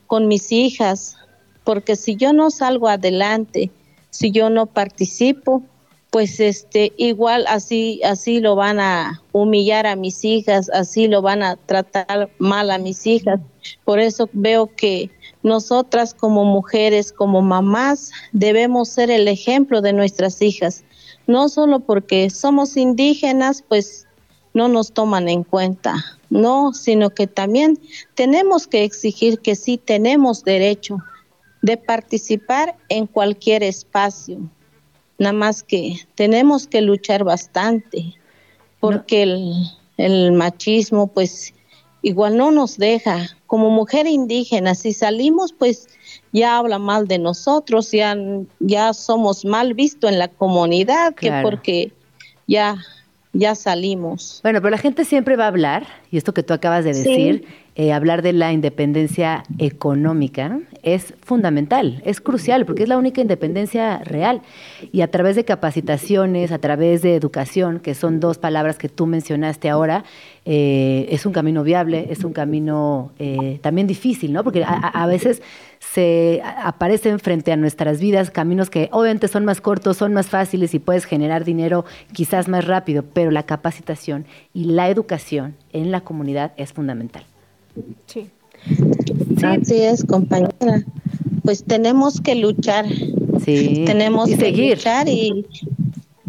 con mis hijas, porque si yo no salgo adelante, si yo no participo, pues este igual así así lo van a humillar a mis hijas, así lo van a tratar mal a mis hijas. Por eso veo que nosotras como mujeres, como mamás, debemos ser el ejemplo de nuestras hijas. No solo porque somos indígenas, pues no nos toman en cuenta, no, sino que también tenemos que exigir que sí tenemos derecho de participar en cualquier espacio. Nada más que tenemos que luchar bastante, porque el, machismo pues igual no nos deja. Como mujer indígena, si salimos pues ya habla mal de nosotros, ya, ya somos mal visto en la comunidad, que porque ya ya salimos. Bueno, pero la gente siempre va a hablar, y esto que tú acabas de decir, eh, hablar de la independencia económica es fundamental, es crucial, porque es la única independencia real. Y a través de capacitaciones, a través de educación, que son dos palabras que tú mencionaste ahora, eh, es un camino viable, es un camino eh, también difícil, ¿no? Porque a, veces se aparecen frente a nuestras vidas caminos que obviamente son más cortos, son más fáciles y puedes generar dinero quizás más rápido, pero la capacitación y la educación en la comunidad es fundamental. Sí. Así es, compañera. Pues tenemos que luchar. Sí. Tenemos que luchar y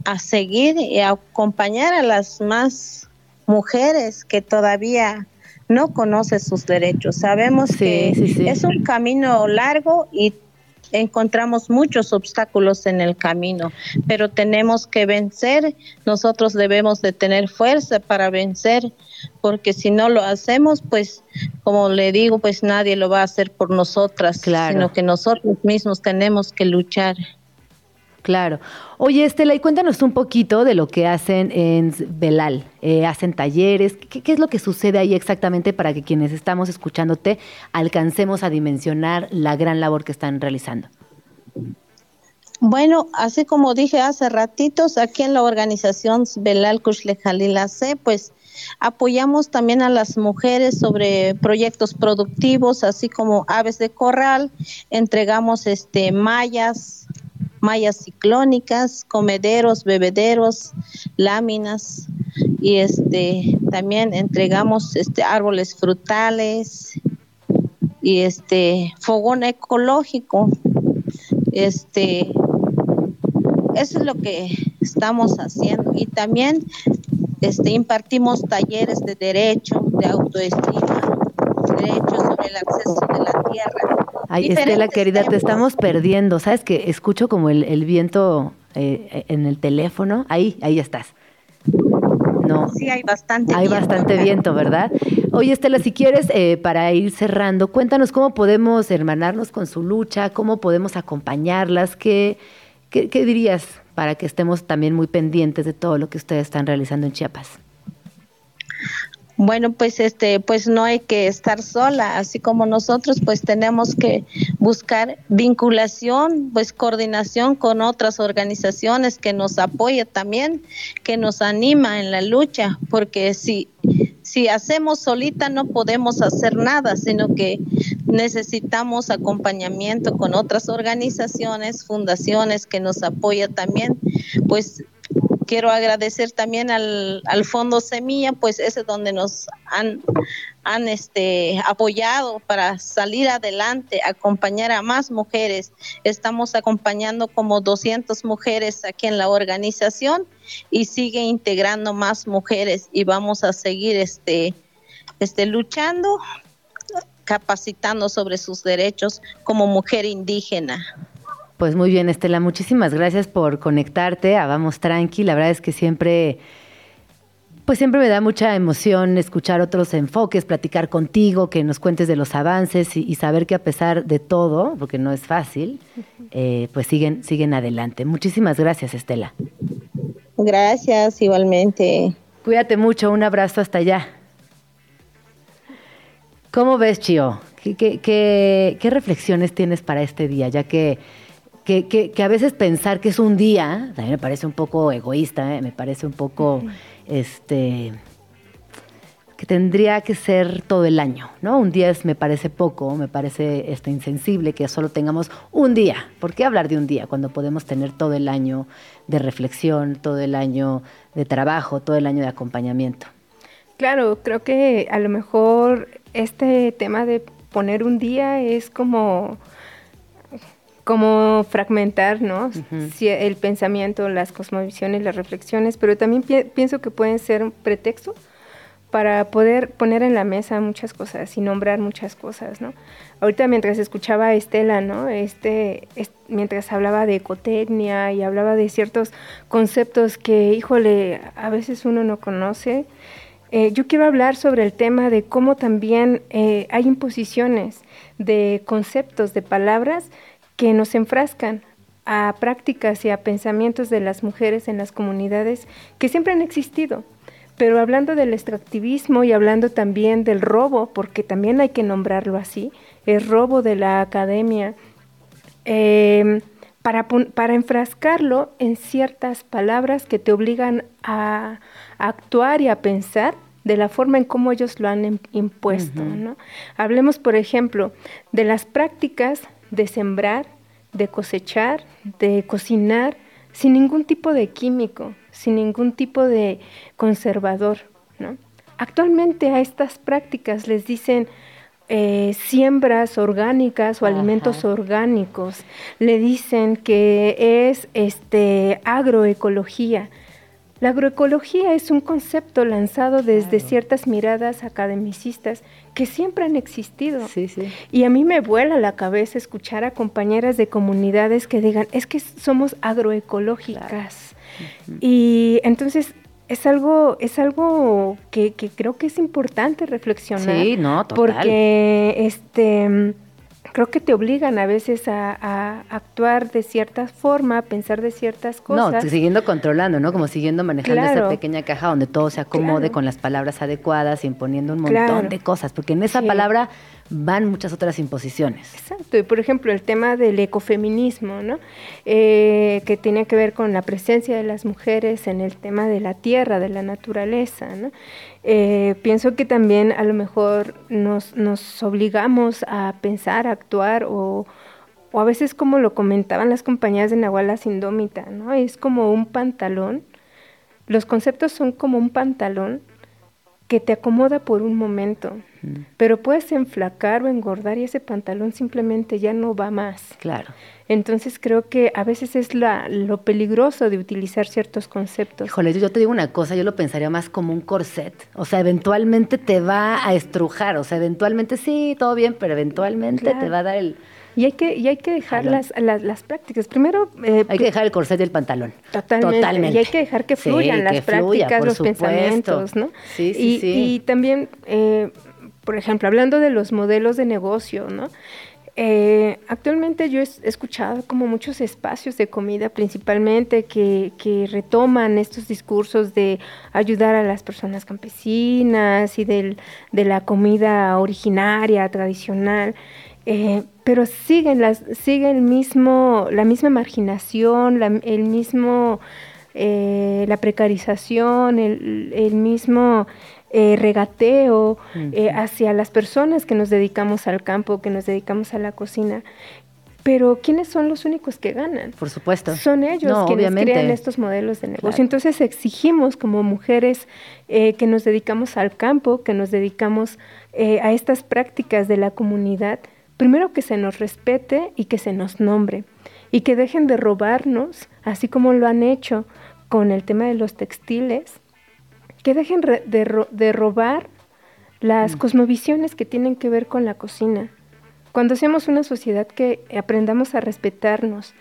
a seguir y a acompañar a las más mujeres que todavía no conocen sus derechos. Sabemos que es un camino largo y encontramos muchos obstáculos en el camino, pero tenemos que vencer, nosotros debemos de tener fuerza para vencer, porque si no lo hacemos, pues como le digo, pues nadie lo va a hacer por nosotras, sino que nosotros mismos tenemos que luchar. Claro. Oye, Estela, y cuéntanos un poquito de lo que hacen en Belal. Eh, ¿Hacen talleres? ¿Qué, ¿Qué, es lo que sucede ahí exactamente para que quienes estamos escuchándote alcancemos a dimensionar la gran labor que están realizando? Bueno, así como dije hace ratitos, aquí en la organización Belal Kushle C, pues apoyamos también a las mujeres sobre proyectos productivos, así como aves de corral, entregamos este mallas, mallas ciclónicas, comederos, bebederos, láminas y este también entregamos este árboles frutales y este fogón ecológico. Este eso es lo que estamos haciendo y también este impartimos talleres de derecho, de autoestima, derecho sobre el acceso de la tierra Ay, Estela, querida, te estamos perdiendo. ¿Sabes que Escucho como el, viento eh, en el teléfono. Ahí, ahí estás. No. Sí, hay bastante Hay bastante viento, ¿verdad? Oye, Estela, si quieres, eh, para ir cerrando, cuéntanos cómo podemos hermanarnos con su lucha, cómo podemos acompañarlas, qué, qué, qué dirías para que estemos también muy pendientes de todo lo que ustedes están realizando en Chiapas. Bueno, pues este, pues no hay que estar sola, así como nosotros, pues tenemos que buscar vinculación, pues coordinación con otras organizaciones que nos apoyen también, que nos anima en la lucha, porque si si hacemos solita no podemos hacer nada, sino que necesitamos acompañamiento con otras organizaciones, fundaciones que nos apoyan también, pues quiero agradecer también al, al Fondo Semilla, pues ese es donde nos han, han este, apoyado para salir adelante, acompañar a más mujeres. Estamos acompañando como 200 mujeres aquí en la organización y sigue integrando más mujeres y vamos a seguir este, este, luchando, capacitando sobre sus derechos como mujer indígena. Pues muy bien, Estela, muchísimas gracias por conectarte a Vamos Tranqui. La verdad es que siempre, pues siempre me da mucha emoción escuchar otros enfoques, platicar contigo, que nos cuentes de los avances y, saber que a pesar de todo, porque no es fácil, eh, pues siguen, siguen adelante. Muchísimas gracias, Estela. Gracias, igualmente. Cuídate mucho, un abrazo hasta allá. ¿Cómo ves, Chio? ¿Qué, qué reflexiones tienes para este día? Ya que que, que, a veces pensar que es un día, también me parece un poco egoísta, ¿eh? me parece un poco, este, que tendría que ser todo el año, ¿no? Un día es, me parece poco, me parece este, insensible que solo tengamos un día. ¿Por qué hablar de un día cuando podemos tener todo el año de reflexión, todo el año de trabajo, todo el año de acompañamiento? Claro, creo que a lo mejor este tema de poner un día es como como fragmentar, ¿no? el pensamiento, las cosmovisiones, las reflexiones, pero también pienso que pueden ser un pretexto para poder poner en la mesa muchas cosas y nombrar muchas cosas, ¿no? Ahorita mientras escuchaba a Estela, ¿no? Este, mientras hablaba de ecotecnia y hablaba de ciertos conceptos que, híjole, a veces uno no conoce, eh, yo quiero hablar sobre el tema de cómo también eh, hay imposiciones de conceptos, de palabras que nos enfrascan a prácticas y a pensamientos de las mujeres en las comunidades que siempre han existido. Pero hablando del extractivismo y hablando también del robo, porque también hay que nombrarlo así, el robo de la academia, em, para, para, enfrascarlo en ciertas palabras que te obligan a, actuar y a pensar de la forma en cómo ellos lo han impuesto. ¿no? Hablemos, por ejemplo, de las prácticas de sembrar, de cosechar, de cocinar, sin ningún tipo de químico, sin ningún tipo de conservador. ¿no? Actualmente a estas prácticas les dicen eh, siembras orgánicas o alimentos orgánicos, le dicen que es este agroecología. La agroecología es un concepto lanzado desde ciertas miradas academicistas que siempre han existido. Sí, sí. Y a mí me vuela la cabeza escuchar a compañeras de comunidades que digan, es que somos agroecológicas. Y entonces es algo, es algo que, que, creo que es importante reflexionar. Sí, no, total. Porque este creo que te obligan a veces a, actuar de cierta forma, a pensar de ciertas cosas. No, siguiendo controlando, ¿no? Como siguiendo manejando esa pequeña caja donde todo se acomode con las palabras adecuadas, imponiendo un montón de cosas, porque en esa palabra van muchas otras imposiciones. Exacto, y por ejemplo el tema del ecofeminismo, ¿no? Eh, que tiene que ver con la presencia de las mujeres en el tema de la tierra, de la naturaleza. Eh, pienso que también a lo mejor nos, obligamos a pensar, a actuar o, a veces como lo comentaban las compañías de Nahualas Indómita, ¿no? Es como un pantalón, los conceptos son como un pantalón que te acomoda por un momento, pero puedes enflacar o engordar y ese pantalón simplemente ya no va más. Claro. Entonces creo que a veces es la, lo peligroso de utilizar ciertos conceptos. Híjole, yo te digo una cosa, yo lo pensaría más como un corset. O sea, eventualmente te va a estrujar. O sea, eventualmente sí, todo bien, pero eventualmente te va a dar el... Y hay que, y hay que dejar las, las, prácticas. Primero... Eh, hay que dejar el corset y el pantalón. Totalmente. Y hay que dejar que fluyan las prácticas, los pensamientos, ¿no? Sí, sí, y, sí. y también, eh, por ejemplo, hablando de los modelos de negocio, ¿no? Eh, actualmente yo he escuchado como muchos espacios de comida principalmente que, retoman estos discursos de ayudar a las personas campesinas y del, de la comida originaria, tradicional, eh, pero siguen, las, sigue el mismo, la misma marginación, el mismo, eh, la precarización, el, el mismo eh, regateo eh, hacia las personas que nos dedicamos al campo, que nos dedicamos a la cocina. pero ¿quiénes son los únicos que ganan? Por supuesto. Son ellos No, quienes obviamente. crean estos modelos de negocio. Claro. Entonces exigimos como mujeres eh, que nos dedicamos al campo, que nos dedicamos eh, a estas prácticas de la comunidad, primero que se nos respete y que se nos nombre y que dejen de robarnos, así como lo han hecho con el tema de los textiles, que dejen de, ro- de robar las cosmovisiones que tienen que ver con la cocina. Cuando seamos una sociedad que aprendamos a respetarnos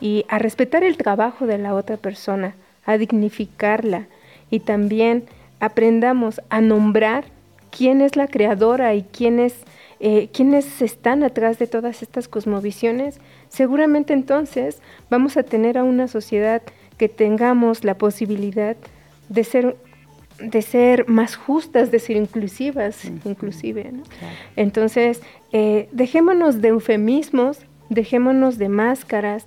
y a respetar el trabajo de la otra persona, a dignificarla y también aprendamos a nombrar quién es la creadora y quiénes, eh, quiénes están atrás de todas estas cosmovisiones, seguramente entonces vamos a tener a una sociedad que tengamos la posibilidad de ser de ser más justas, de ser inclusivas, inclusive. ¿no? Entonces, eh, dejémonos de eufemismos, dejémonos de máscaras,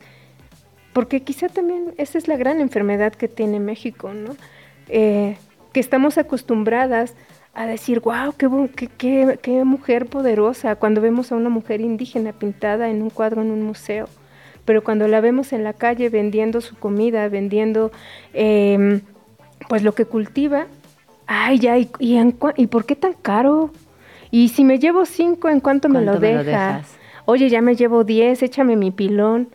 porque quizá también esa es la gran enfermedad que tiene México, ¿no? Eh, que estamos acostumbradas a decir, wow, qué, qué- qué mujer poderosa, cuando vemos a una mujer indígena pintada en un cuadro en un museo, pero cuando la vemos en la calle vendiendo su comida, vendiendo em, pues lo que cultiva, ay, ya, ¿y, y, en cua- ¿y por qué tan caro? Y si me llevo cinco, ¿en cuánto, me, lo ¿Cuánto me lo dejas? Oye, ya me llevo diez, échame mi pilón.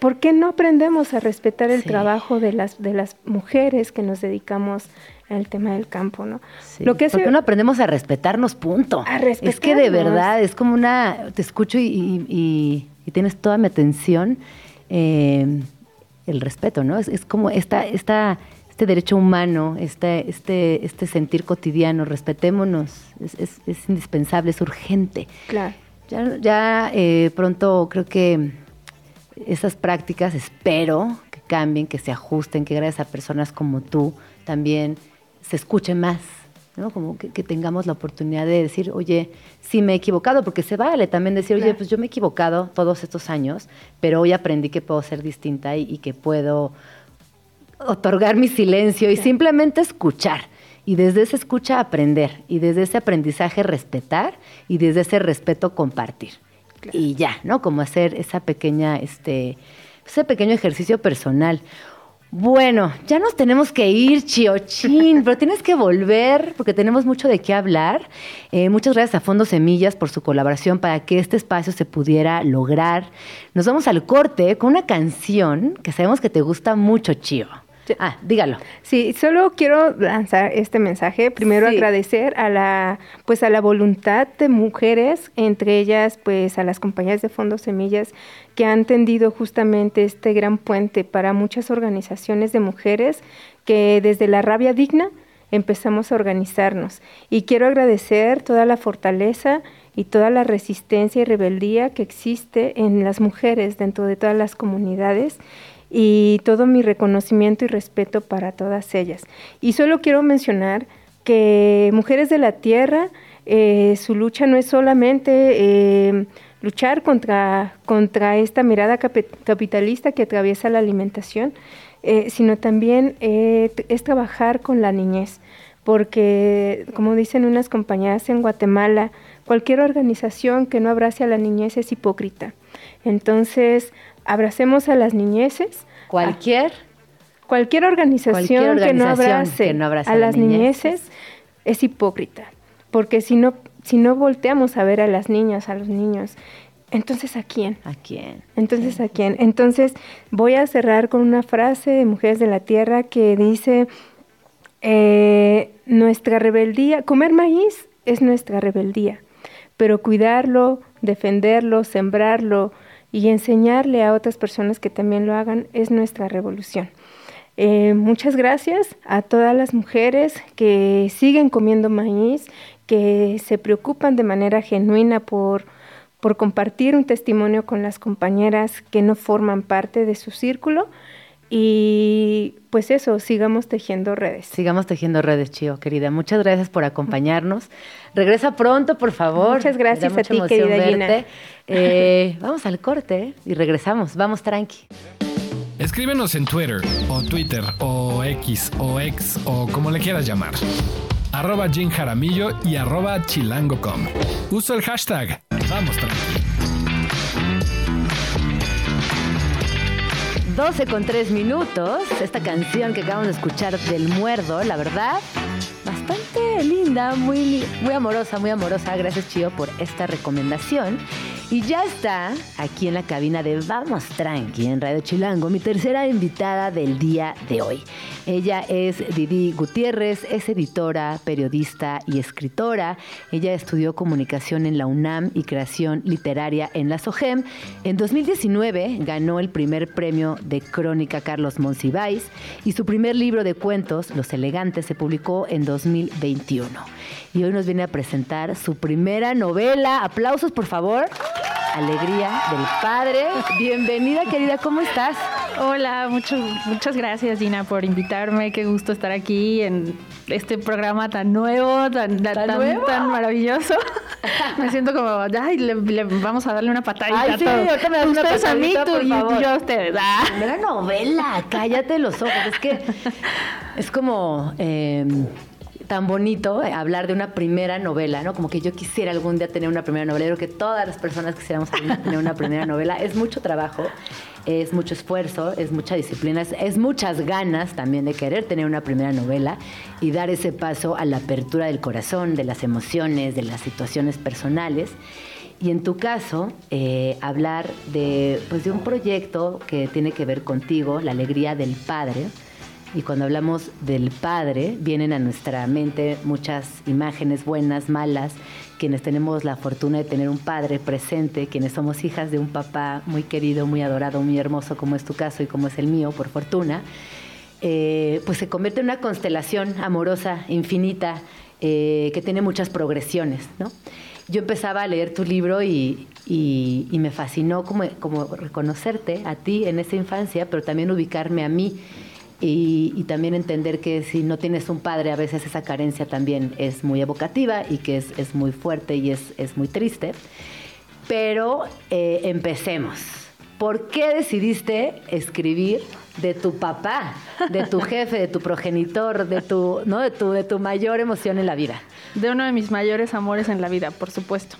¿Por qué no aprendemos a respetar el Sí. trabajo de las, de las mujeres que nos dedicamos al tema del campo, no? Sí, Lo que hace- porque no aprendemos a respetarnos, punto. A Es que de respetarnos. verdad, es como una, te escucho y, y- y- y tienes toda mi atención, eh, el respeto, ¿no? Es, es como esta, esta, este derecho humano, este, este, este sentir cotidiano, respetémonos, es, es- es indispensable, es urgente. Claro. Ya, ya eh, pronto creo que esas prácticas espero que cambien, que se ajusten, que gracias a personas como tú también se escuche más, ¿no? Como que, que tengamos la oportunidad de decir, oye, sí me he equivocado, porque se vale también decir, oye, pues yo me he equivocado todos estos años, pero hoy aprendí que puedo ser distinta y, y que puedo otorgar mi silencio y simplemente escuchar. Y desde esa escucha aprender, y desde ese aprendizaje respetar, y desde ese respeto compartir. Y ya, ¿no? Como hacer esa pequeña, este, ese pequeño ejercicio personal. Bueno, ya nos tenemos que ir, Chiochín, [LAUGHS] pero tienes que volver porque tenemos mucho de qué hablar. Eh, muchas gracias a Fondo Semillas por su colaboración para que este espacio se pudiera lograr. Nos vamos al corte con una canción que sabemos que te gusta mucho, Chio. Ah, dígalo. Sí, solo quiero lanzar este mensaje. Primero Sí. agradecer a la, pues a la voluntad de mujeres, entre ellas, pues a las compañías de Fondo Semillas, que han tendido justamente este gran puente para muchas organizaciones de mujeres que desde la rabia digna empezamos a organizarnos. Y quiero agradecer toda la fortaleza y toda la resistencia y rebeldía que existe en las mujeres dentro de todas las comunidades y todo mi reconocimiento y respeto para todas ellas. Y solo quiero mencionar que Mujeres de la Tierra, eh, su lucha no es solamente eh, luchar contra, contra esta mirada capi- capitalista que atraviesa la alimentación, eh, sino también es trabajar con la niñez, porque como dicen unas compañeras en Guatemala, cualquier organización que no abrace a la niñez es hipócrita. Entonces, abracemos a las niñeces. Cualquier. Cualquier organización, Cualquier que, no abrace que no abrace a a la las niñez. niñeces es hipócrita, porque si no, si no volteamos a ver a las niñas, a los niños, entonces ¿a quién? ¿A quién? Entonces, ¿a quién? Entonces, voy a cerrar con una frase de Mujeres de la Tierra que dice, eh, nuestra rebeldía, comer maíz es nuestra rebeldía, pero cuidarlo, defenderlo, sembrarlo y enseñarle a otras personas que también lo hagan es nuestra revolución. Eh, muchas gracias a todas las mujeres que siguen comiendo maíz, que se preocupan de manera genuina por, por compartir un testimonio con las compañeras que no forman parte de su círculo. Y pues eso, sigamos tejiendo redes. Sigamos tejiendo redes, Chio, querida. Muchas gracias por acompañarnos. Regresa pronto, por favor. Muchas gracias a ti, querida Gina. Eh, [LAUGHS] vamos al corte ¿eh? y regresamos. Vamos tranqui. Escríbenos en Twitter o Twitter o X o X o como le quieras llamar. Arroba Jim Jaramillo y arroba chilango.com. Usa el hashtag Vamos Tranqui. 12 con 3 minutos. Esta canción que acabamos de escuchar del Muerdo, la verdad, bastante linda, muy, muy amorosa, muy amorosa. Gracias, Chio, por esta recomendación. Y ya está aquí en la cabina de Vamos Tranqui en Radio Chilango, mi tercera invitada del día de hoy. Ella es Didi Gutiérrez, es editora, periodista y escritora. Ella estudió comunicación en la UNAM y creación literaria en la SOGEM. En 2019 ganó el primer premio de crónica Carlos Monsiváis y su primer libro de cuentos, Los Elegantes, se publicó en 2021. Y hoy nos viene a presentar su primera novela. Aplausos, por favor. Alegría del Padre. Bienvenida, querida, ¿cómo estás? Hola, mucho, muchas gracias, Gina, por invitarme. Qué gusto estar aquí en este programa tan nuevo, tan, tan, nuevo? tan maravilloso. me siento como, ay, le, le- vamos a darle una patadita Ay, a sí, ahorita me das una Ustedes a mí tú y yo a ustedes. Ah. Primera novela, cállate los ojos. Es que es como eh, tan bonito eh, hablar de una primera novela, ¿no? Como que yo quisiera algún día tener una primera novela. Creo que todas las personas quisiéramos tener una primera novela. Es mucho trabajo, es mucho esfuerzo, es mucha disciplina, es, es muchas ganas también de querer tener una primera novela y dar ese paso a la apertura del corazón, de las emociones, de las situaciones personales. Y en tu caso, eh, hablar de, pues, de un proyecto que tiene que ver contigo, la alegría del padre. Y cuando hablamos del padre, vienen a nuestra mente muchas imágenes buenas, malas, quienes tenemos la fortuna de tener un padre presente, quienes somos hijas de un papá muy querido, muy adorado, muy hermoso, como es tu caso y como es el mío, por fortuna, eh, pues se convierte en una constelación amorosa, infinita, eh, que tiene muchas progresiones, ¿no? Yo empezaba a leer tu libro y, me fascinó como reconocerte a ti en esa infancia, pero también ubicarme a mí y, y también entender que si no tienes un padre, a veces esa carencia también es muy evocativa y que es, es muy fuerte y es, es muy triste. Pero eh, empecemos. ¿Por qué decidiste escribir de tu papá, de tu [LAUGHS] jefe, de tu progenitor, de tu, ¿no? de tu, de tu mayor emoción en la vida? De uno de mis mayores amores en la vida, por supuesto.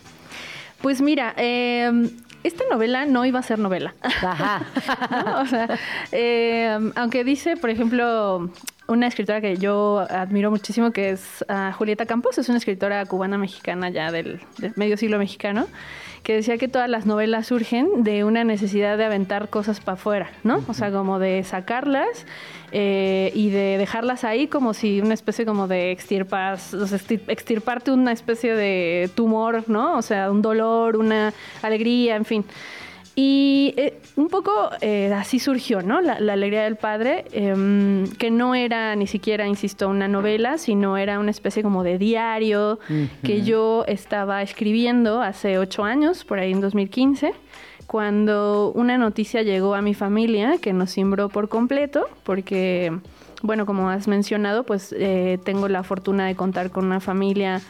Pues mira, eh, esta novela no iba a ser novela. Ajá. [LAUGHS] ¿no? O sea, eh, aunque dice, por ejemplo, una escritora que yo admiro muchísimo, que es ah, Julieta Campos, es una escritora cubana mexicana ya del, del medio siglo mexicano, que decía que todas las novelas surgen de una necesidad de aventar cosas para afuera, ¿no? O sea, como de sacarlas eh, y de dejarlas ahí como si una especie como de extirpas, o sea, extir- extirparte una especie de tumor, ¿no? O sea, un dolor, una alegría, en fin. Y eh, un poco eh, así surgió, ¿no? La, la alegría del padre, em, que no era ni siquiera, insisto, una novela, sino era una especie como de diario que yo estaba escribiendo hace ocho años, por ahí en 2015, cuando una noticia llegó a mi familia que nos cimbró por completo, porque, bueno, como has mencionado, pues eh, tengo la fortuna de contar con una familia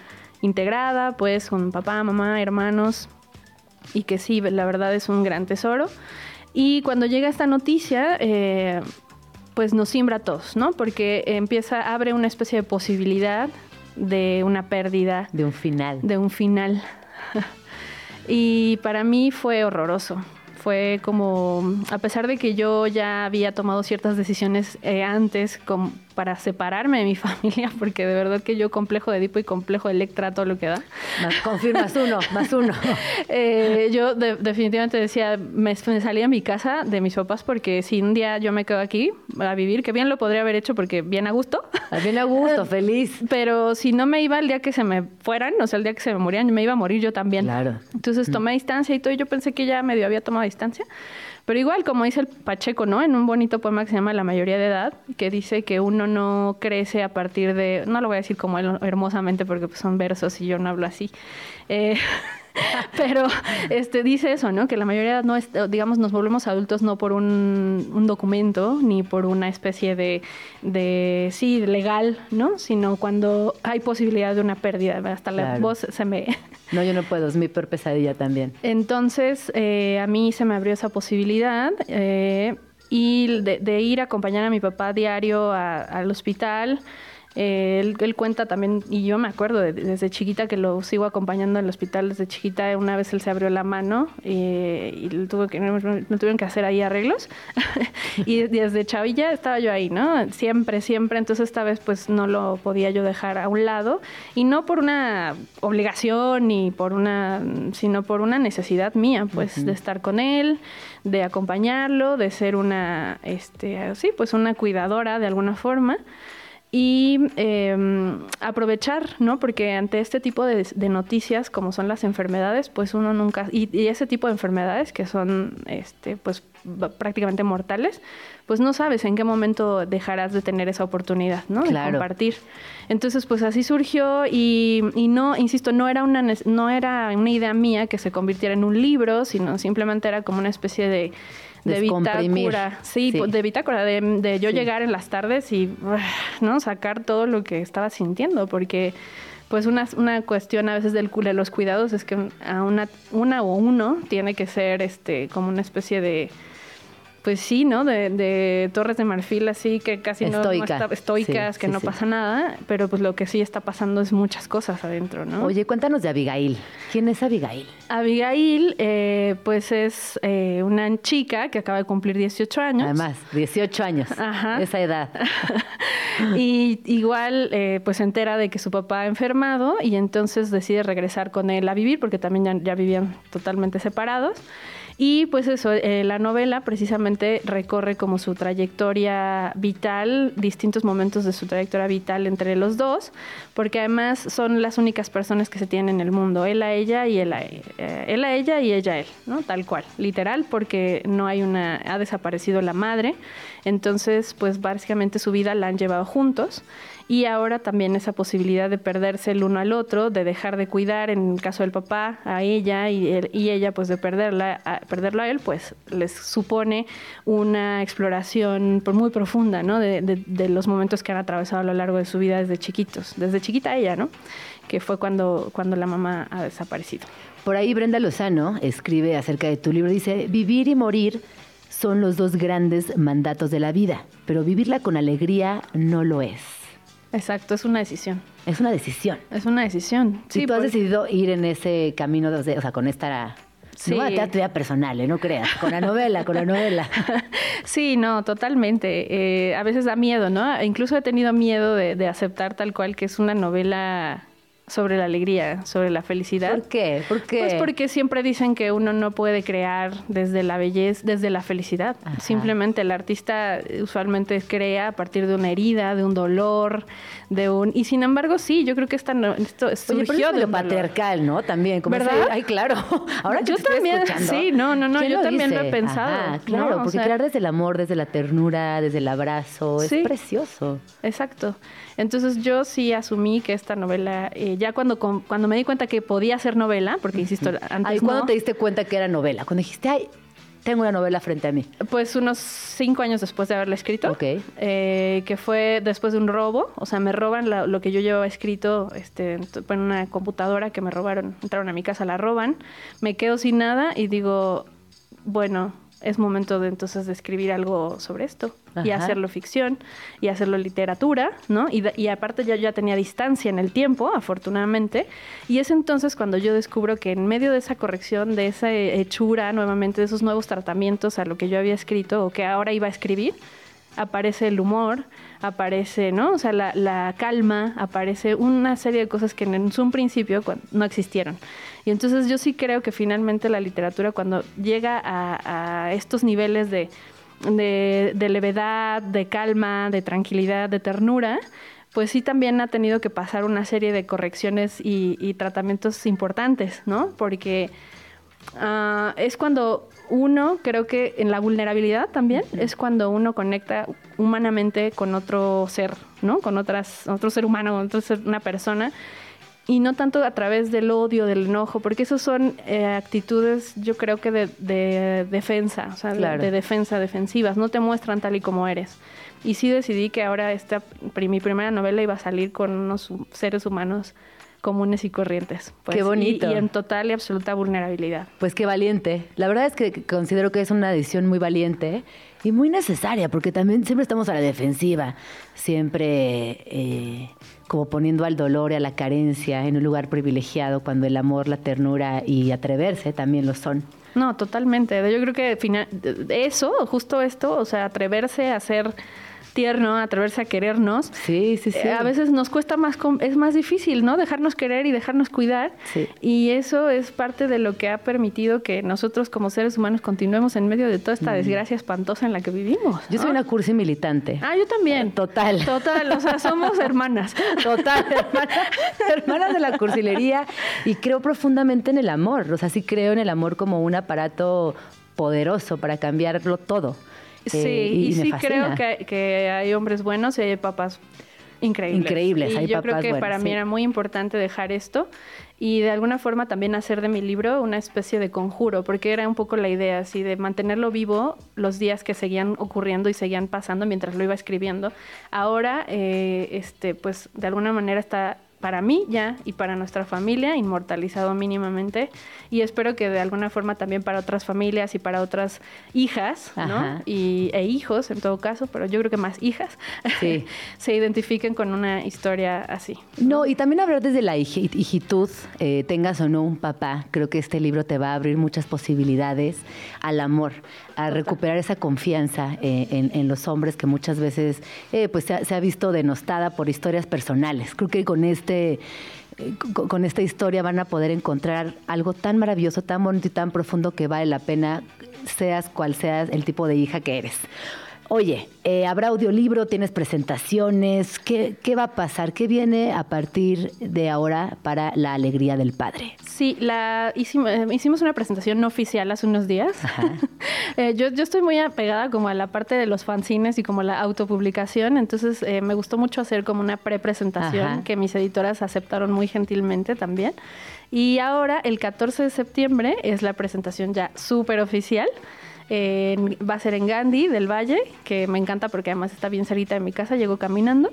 integrada, pues con papá, mamá, hermanos, y que sí, la verdad es un gran tesoro. Y cuando llega esta noticia, eh, pues nos siembra a todos, ¿no? Porque empieza, abre una especie de posibilidad de una pérdida, De un final. de un final. [LAUGHS] y para mí fue horroroso. Fue como, a pesar de que yo ya había tomado ciertas decisiones eh, antes com- para separarme de mi [LAUGHS] familia, porque de verdad que yo complejo de Edipo y complejo de Electra, todo lo que da. Más, confirmas uno, más uno. [LAUGHS] Eh, yo de- definitivamente decía, me, me salí a mi casa de mis papás porque si un día yo me quedo aquí a vivir, que bien lo podría haber hecho porque bien a gusto, Bien a gusto, [LAUGHS] feliz. pero si no me iba el día que se me fueran, o sea, el día que se me morían, me iba a morir yo también. Claro. Entonces tomé distancia y todo, y yo pensé que ya medio había tomado distancia. Pero igual, como dice el Pacheco, ¿no? En un bonito poema que se llama La mayoría de edad, que dice que uno no crece a partir de, no lo voy a decir como hermosamente porque pues, son versos y yo no hablo así. Eh, [LAUGHS] [LAUGHS] pero este dice eso, ¿no? Que la mayoría no es, digamos, nos volvemos adultos no por un, un documento ni por una especie de, de, sí, legal, ¿no? Sino cuando hay posibilidad de una pérdida. Hasta la voz se me, No, yo no puedo, es mi peor pesadilla también. entonces, eh, a mí se me abrió esa posibilidad eh, y de, de ir a acompañar a mi papá diario a- al hospital. Eh, él, él cuenta también, y yo me acuerdo de- desde chiquita que lo sigo acompañando al hospital desde chiquita. Una vez él se abrió la mano eh, y tuvo que, no, no tuvieron que hacer ahí arreglos. [LAUGHS] y desde chavilla estaba yo ahí, ¿no? Siempre, siempre. Entonces esta vez pues no lo podía yo dejar a un lado. Y no por una obligación ni por una, sino por una necesidad mía, pues, de estar con él, de acompañarlo, de ser una, este, sí, pues una cuidadora de alguna forma y eh, aprovechar, ¿no? Porque ante este tipo de, de noticias, como son las enfermedades, pues uno nunca, y, y ese tipo de enfermedades que son, este, pues prácticamente mortales, pues no sabes en qué momento dejarás de tener esa oportunidad, ¿no? De Claro. compartir. Entonces, pues así surgió y, y no, insisto, no era una no era una idea mía que se convirtiera en un libro, sino simplemente era como una especie de de bitácora, sí, Sí. po- de bitácora, de, de yo Sí. llegar en las tardes y [SIGHS] no sacar todo lo que estaba sintiendo, porque pues una, una cuestión a veces del, de los cuidados es que a una, una o uno tiene que ser este como una especie de pues sí, ¿no? De, de torres de marfil así que casi no- no, está, estoicas, Sí, que sí, no sí. pasa nada, pero pues lo que sí está pasando es muchas cosas adentro, ¿no? Oye, cuéntanos de Abigail. ¿Quién es Abigail? Abigail, eh, pues es eh, una chica que acaba de cumplir 18 años. Además, 18 años. Ajá. Esa edad. [LAUGHS] y igual eh, pues se entera de que su papá ha enfermado y entonces decide regresar con él a vivir porque también ya, ya vivían totalmente separados. Y pues eso, eh, la novela precisamente recorre como su trayectoria vital, distintos momentos de su trayectoria vital entre los dos, porque además son las únicas personas que se tienen en el mundo, él a ella y él a, eh, él a ella y ella a él, ¿no? Tal cual, literal, porque no hay una, ha desaparecido la madre, entonces pues básicamente su vida la han llevado juntos y ahora también esa posibilidad de perderse el uno al otro, de dejar de cuidar en el caso del papá a ella y, él- y ella pues de perderla perderlo a él, pues les supone una exploración pues, muy profunda, ¿no? De, de- de los momentos que han atravesado a lo largo de su vida desde chiquitos, desde chiquita ella, ¿no? Que fue cuando, cuando la mamá ha desaparecido. Por ahí Brenda Lozano escribe acerca de tu libro. Dice, vivir y morir son los dos grandes mandatos de la vida, pero vivirla con alegría no lo es. Exacto, es una decisión. Es una decisión. Es una decisión. Si tú has decidido ir en ese camino, de- o sea, con esta... Sí. No, vida personal, ¿eh? no creas. Con la novela, con la novela. [LAUGHS] Sí, no, totalmente. Eh, a veces da miedo, ¿no? Incluso he tenido miedo de, de aceptar tal cual que es una novela sobre la alegría, sobre la felicidad. ¿Por qué? ¿Por qué? Pues porque siempre dicen que uno no puede crear desde la belleza, desde la felicidad. Ajá. Simplemente el artista usualmente crea a partir de una herida, de un dolor, de un... Y sin embargo, sí, yo creo que esta no- esto Oye, surgió pero de dolor. patriarcal, ¿no? También. Como ¿Verdad? ese- ay, claro. [LAUGHS] Ahora Yo también, escuchando, sí, no, no, no, ¿quién yo también lo he pensado, Ajá, ¿no? claro, O porque sea- crear desde el amor, desde la ternura, desde el abrazo, Sí. es precioso. Exacto. Entonces yo sí asumí que esta novela, eh, ya cuando, cuando me di cuenta que podía ser novela, porque insisto, antes Ay, ¿cuándo no, te diste cuenta que era novela? Cuando dijiste, ay, tengo una novela frente a mí. pues unos cinco años después de haberla escrito, Ok. eh, que fue después de un robo, o sea, me roban la- lo que yo llevaba escrito este, en en una computadora que me robaron, entraron a mi casa, la roban, me quedo sin nada y digo, bueno, es momento de entonces de escribir algo sobre esto y hacerlo ficción y hacerlo literatura, ¿no? Y, y aparte ya, ya tenía distancia en el tiempo, afortunadamente, y es entonces cuando yo descubro que en medio de esa corrección, de esa hechura nuevamente, de esos nuevos tratamientos a lo que yo había escrito o que ahora iba a escribir, aparece el humor, aparece, ¿no? O sea, la, calma, aparece una serie de cosas que en un principio no existieron. Y entonces yo sí creo que finalmente la literatura cuando llega a, estos niveles de, de, de levedad, de calma, de tranquilidad, de ternura, pues sí también ha tenido que pasar una serie de correcciones y, y tratamientos importantes, ¿no? Porque Ah, es cuando uno, creo que en la vulnerabilidad también, es cuando uno conecta humanamente con otro ser, ¿no? Con otras, otro ser humano, con otro ser, una persona. Y no tanto a través del odio, del enojo, porque esos son eh, actitudes, yo creo que de, de defensa, o sea, de- Claro. de, defensa, defensivas, no te muestran tal y como eres. Y sí decidí que ahora esta, mi primera novela iba a salir con unos seres humanos comunes y corrientes. pues, Qué bonito. Y, en total y absoluta vulnerabilidad. Pues qué valiente. La verdad es que considero que es una decisión muy valiente y muy necesaria, porque también siempre estamos a la defensiva, siempre eh, como poniendo al dolor y a la carencia en un lugar privilegiado, cuando el amor, la ternura y atreverse también lo son. No, totalmente. Yo creo que final, eso, justo esto, o sea, atreverse a ser tierno, atreverse a querernos. Sí, sí, sí. eh, A veces nos cuesta más, es más difícil, ¿no? Dejarnos querer y dejarnos cuidar. Sí. Y eso es parte de lo que ha permitido que nosotros como seres humanos continuemos en medio de toda esta desgracia espantosa en la que vivimos. Yo soy una cursi militante. Ah, yo también. Total. Total, o sea, somos hermanas. [LAUGHS] Total, hermana- hermanas de la cursilería y creo profundamente en el amor, o sea, sí creo en el amor como un aparato poderoso para cambiarlo todo. Sí, Eh, y, sí creo que, que hay hombres buenos y hay papás increíbles. Increíbles, Y hay yo creo que buenos, para mí era muy importante dejar esto y de alguna forma también hacer de mi libro una especie de conjuro, porque era un poco la idea así de mantenerlo vivo los días que seguían ocurriendo y seguían pasando mientras lo iba escribiendo. Ahora, eh, este, pues de alguna manera está para mí ya y para nuestra familia inmortalizado mínimamente y espero que de alguna forma también para otras familias y para otras hijas ¿no? Y, e hijos en todo caso, pero yo creo que más hijas Sí. [LAUGHS] se identifiquen con una historia así. No, y también hablar desde la hiji- hijitud, eh, tengas o no un papá, creo que este libro te va a abrir muchas posibilidades al amor, a recuperar esa confianza eh, en, en los hombres que muchas veces eh, pues se ha, se ha visto denostada por historias personales. Creo que con este eh, con, con esta historia van a poder encontrar algo tan maravilloso, tan bonito y tan profundo que vale la pena, seas cual seas el tipo de hija que eres. Oye, eh, ¿habrá audiolibro? ¿Tienes presentaciones? ¿Qué, ¿Qué va a pasar? ¿Qué viene a partir de ahora para la alegría del padre? Sí, la hicimos, eh, hicimos una presentación no oficial hace unos días. [LAUGHS] Eh, yo, yo estoy muy apegada como a la parte de los fanzines y como la autopublicación, entonces eh, me gustó mucho hacer como una pre-presentación que mis editoras aceptaron muy gentilmente también. Y ahora, el 14 de septiembre, es la presentación ya súper oficial. En- va a ser en Gandhi del Valle, que me encanta porque además está bien cerquita de mi casa, llego caminando.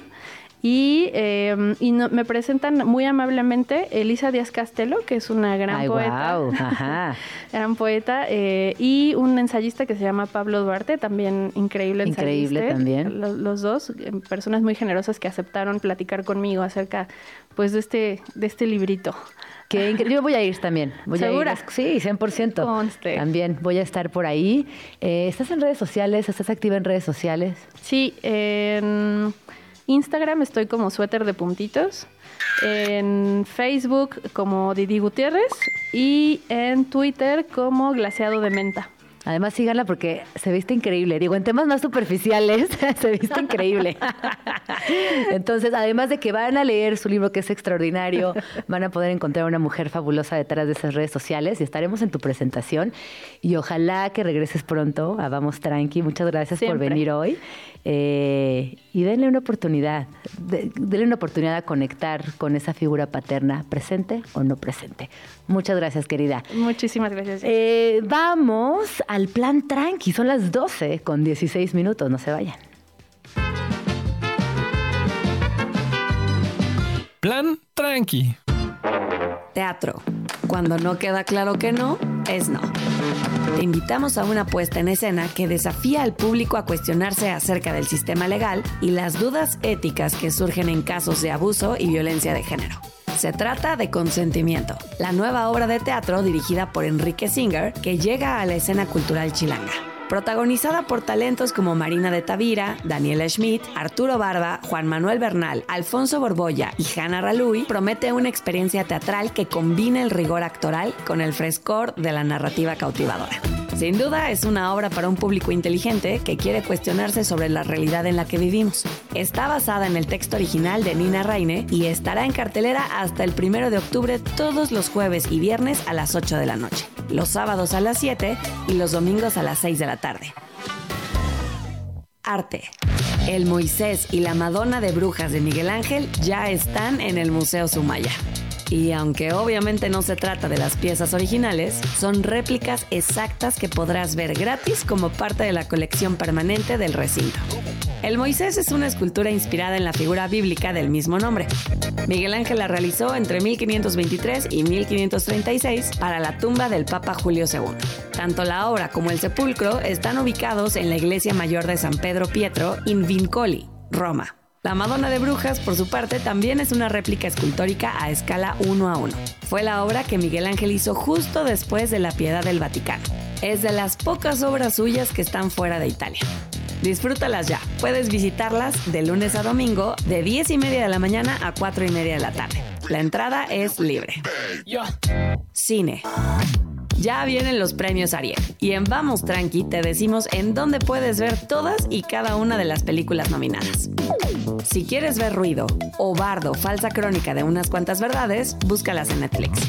Y, eh, y no- me presentan muy amablemente Elisa Díaz Castelo, que es una gran Ay, poeta. guau, [LAUGHS] ajá. gran poeta. eh, y un ensayista que se llama Pablo Duarte, también increíble Increíble ensayista. también. Lo- Los, dos, eh, personas muy generosas que aceptaron platicar conmigo acerca pues de este, de este librito. Qué increíble. Yo voy a ir también. Voy ¿Segura? A ir. Sí, 100%. Conste. También voy a estar por ahí. Eh, ¿Estás en redes sociales? ¿Estás activa en redes sociales? Sí, en Instagram estoy como suéter de puntitos. En Facebook como Didi Gutiérrez y en Twitter como glaseado de menta. Además, síganla porque se viste increíble. Digo, en temas más superficiales, [LAUGHS] se viste increíble. [LAUGHS] Entonces, además de que van a leer su libro que es extraordinario, van a poder encontrar una mujer fabulosa detrás de esas redes sociales y estaremos en tu presentación. Y ojalá que regreses pronto a Vamos Tranqui. Muchas gracias por venir hoy. Eh, y denle una oportunidad, de- denle una oportunidad a conectar con esa figura paterna, presente o no presente. Muchas gracias, querida. Muchísimas gracias. Eh, vamos al plan tranqui. Son las 12 con 16 minutos. No se vayan. Plan tranqui. Teatro. Cuando no queda claro que no, es no. Te invitamos a una puesta en escena que desafía al público a cuestionarse acerca del sistema legal y las dudas éticas que surgen en casos de abuso y violencia de género. Se trata de Consentimiento, la nueva obra de teatro dirigida por Enrique Singer que llega a la escena cultural chilanga. Protagonizada por talentos como Marina de Tavira, Daniela Schmidt, Arturo Barba, Juan Manuel Bernal, Alfonso Borbolla y Hanna Raluy, promete una experiencia teatral que combina el rigor actoral con el frescor de la narrativa cautivadora. Sin duda es una obra para un público inteligente que quiere cuestionarse sobre la realidad en la que vivimos. Está basada en el texto original de Nina Raine y estará en cartelera hasta el primero de octubre todos los jueves y viernes a las 8 de la noche, los sábados a las 7 y los domingos a las 6 de la tarde. Arte. El Moisés y la Madonna de Brujas de Miguel Ángel ya están en el Museo Sumaya. Y aunque obviamente no se trata de las piezas originales, son réplicas exactas que podrás ver gratis como parte de la colección permanente del recinto. El Moisés es una escultura inspirada en la figura bíblica del mismo nombre. Miguel Ángel la realizó entre 1523 y 1536 para la tumba del Papa Julio II. Tanto la obra como el sepulcro están ubicados en la iglesia mayor de San Pedro Pietro in Vincoli, Roma. La Madonna de Brujas, por su parte, también es una réplica escultórica a escala 1 a 1. Fue la obra que Miguel Ángel hizo justo después de la Piedad del Vaticano. Es de las pocas obras suyas que están fuera de Italia. Disfrútalas ya. Puedes visitarlas de lunes a domingo, de 10 y media de la mañana a 4 y media de la tarde. La entrada es libre. Cine. Ya vienen los premios Ariel y en Vamos Tranqui te decimos en dónde puedes ver todas y cada una de las películas nominadas. Si quieres ver Ruido o Bardo, falsa crónica de unas cuantas verdades, búscalas en Netflix.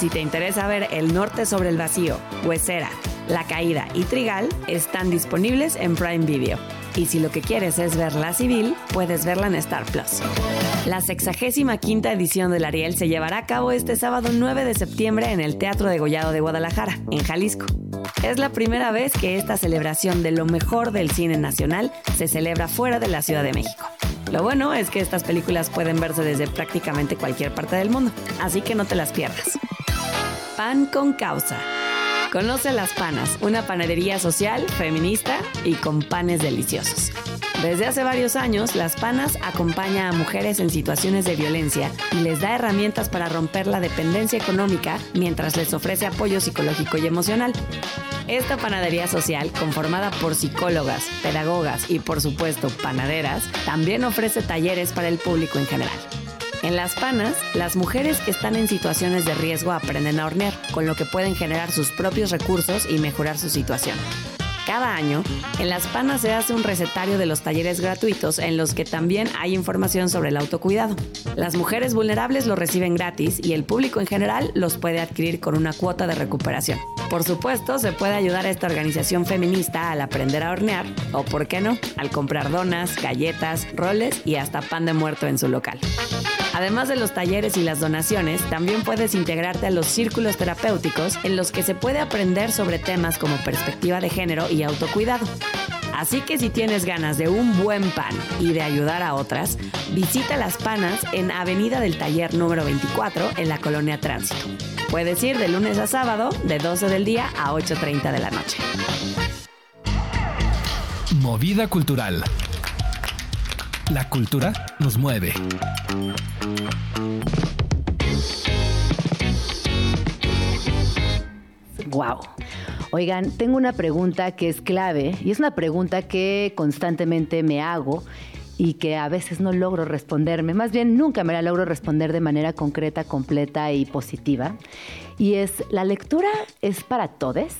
Si te interesa ver El Norte sobre el Vacío, Huesera, La Caída y Trigal, están disponibles en Prime Video. Y si lo que quieres es ver la civil, puedes verla en Star Plus. La 65 quinta edición del Ariel se llevará a cabo este sábado 9 de septiembre en el Teatro de Gollado de Guadalajara, en Jalisco. Es la primera vez que esta celebración de lo mejor del cine nacional se celebra fuera de la Ciudad de México. Lo bueno es que estas películas pueden verse desde prácticamente cualquier parte del mundo, así que no te las pierdas. Pan con causa. Conoce Las Panas, una panadería social, feminista y con panes deliciosos. Desde hace varios años, Las Panas acompaña a mujeres en situaciones de violencia y les da herramientas para romper la dependencia económica mientras les ofrece apoyo psicológico y emocional. Esta panadería social, conformada por psicólogas, pedagogas y por supuesto panaderas, también ofrece talleres para el público en general. En Las Panas, las mujeres que están en situaciones de riesgo aprenden a hornear, con lo que pueden generar sus propios recursos y mejorar su situación. Cada año, en Las Panas se hace un recetario de los talleres gratuitos en los que también hay información sobre el autocuidado. Las mujeres vulnerables lo reciben gratis y el público en general los puede adquirir con una cuota de recuperación. Por supuesto, se puede ayudar a esta organización feminista al aprender a hornear o, por qué no, al comprar donas, galletas, roles y hasta pan de muerto en su local. Además de los talleres y las donaciones, también puedes integrarte a los círculos terapéuticos en los que se puede aprender sobre temas como perspectiva de género y autocuidado. Así que si tienes ganas de un buen pan y de ayudar a otras, visita Las Panas en Avenida del Taller número 24 en la Colonia Tránsito. Puedes ir de lunes a sábado de 12 del día a 8.30 de la noche. Movida cultural. La cultura nos mueve. Wow. Oigan, tengo una pregunta que es clave y es una pregunta que constantemente me hago y que a veces no logro responderme, más bien nunca me la logro responder de manera concreta, completa y positiva. Y es, ¿la lectura es para todos?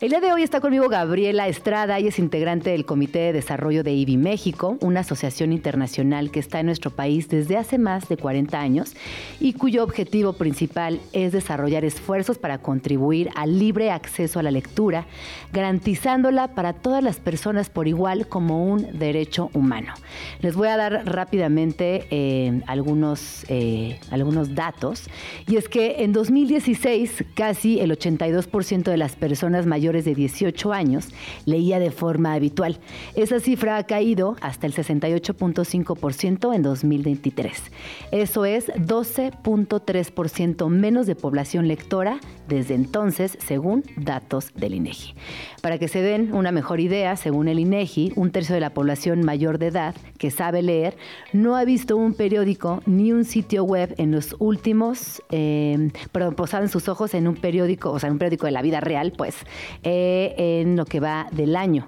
El día de hoy está conmigo Gabriela Estrada, y es integrante del Comité de Desarrollo de IBI México, una asociación internacional que está en nuestro país desde hace más de 40 años y cuyo objetivo principal es desarrollar esfuerzos para contribuir al libre acceso a la lectura, garantizándola para todas las personas por igual como un derecho humano. Les voy a dar rápidamente eh, algunos, eh, algunos datos. Y es que en 2016 casi el 82% de las personas mayores de 18 años leía de forma habitual. Esa cifra ha caído hasta el 68.5% en 2023. Eso es 12.3% menos de población lectora desde entonces, según datos del INEGI. Para que se den una mejor idea, según el INEGI, un tercio de la población mayor de edad que sabe leer, no ha visto un periódico ni un sitio web en los últimos, eh, perdón, en sus ojos en un periódico, o sea, un periódico de la vida real, pues, eh, en lo que va del año.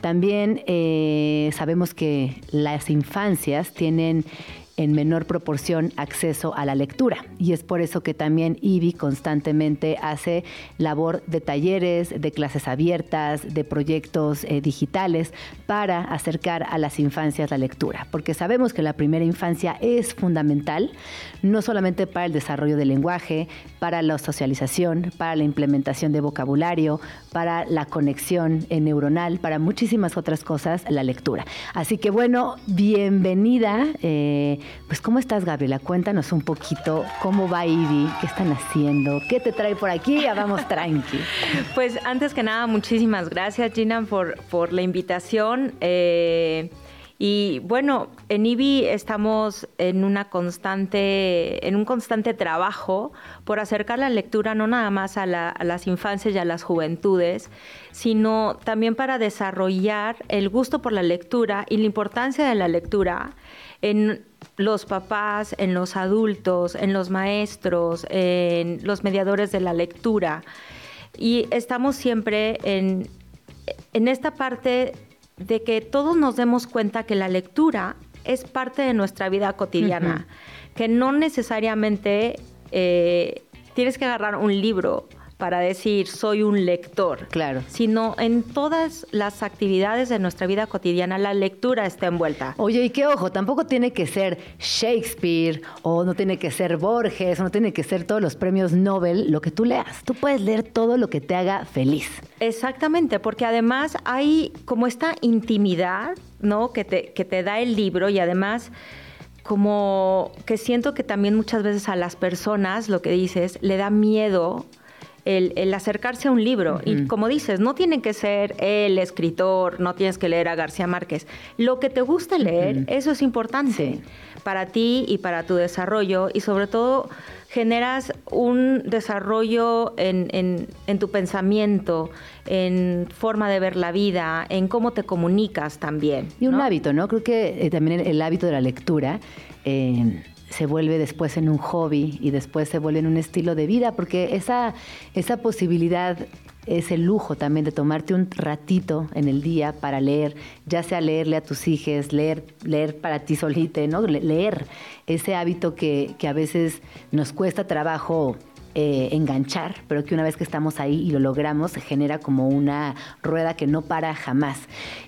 También eh, sabemos que las infancias tienen en menor proporción acceso a la lectura. Y es por eso que también IBI constantemente hace labor de talleres, de clases abiertas, de proyectos eh, digitales para acercar a las infancias la lectura. Porque sabemos que la primera infancia es fundamental, no solamente para el desarrollo del lenguaje, para la socialización, para la implementación de vocabulario, para la conexión neuronal, para muchísimas otras cosas, la lectura. Así que bueno, bienvenida. Eh, pues ¿cómo estás Gabriela? Cuéntanos un poquito cómo va Ivy, qué están haciendo, qué te trae por aquí, ya vamos tranqui. [LAUGHS] pues antes que nada, muchísimas gracias Gina por, por la invitación. Eh, Y bueno, en IBI estamos en una constante, en un constante trabajo por acercar la lectura no nada más a, las infancias y a las juventudes, sino también para desarrollar el gusto por la lectura y la importancia de la lectura en los papás, en los adultos, en los maestros, en los mediadores de la lectura. Y estamos siempre en, en esta parte de que todos nos demos cuenta que la lectura es parte de nuestra vida cotidiana, que no necesariamente eh, tienes que agarrar un libro para decir soy un lector. Claro. Sino en todas las actividades de nuestra vida cotidiana la lectura está envuelta. Oye, y qué ojo, tampoco tiene que ser Shakespeare o no tiene que ser Borges o no tiene que ser todos los premios Nobel lo que tú leas. Tú puedes leer todo lo que te haga feliz. Exactamente, porque además hay como esta intimidad, ¿no? Que te, que te da el libro y además como que siento que también muchas veces a las personas, lo que dices, le da miedo el, acercarse a un libro. Y como dices, no tiene que ser el escritor, no tienes que leer a García Márquez. Lo que te gusta leer, eso es importante para ti y para tu desarrollo y sobre todo generas un desarrollo en, tu pensamiento, en forma de ver la vida, en cómo te comunicas también. Y un hábito, ¿no? Creo que eh, también el, hábito de la lectura. Eh, se vuelve después en un hobby y después se vuelve en un estilo de vida, porque esa, esa posibilidad es el lujo también de tomarte un ratito en el día para leer, ya sea leerle a tus hijos, leer, leer para ti solita, ¿no? leer ese hábito que, a veces nos cuesta trabajo eh, enganchar, pero que una vez que estamos ahí y lo logramos, se genera como una rueda que no para jamás.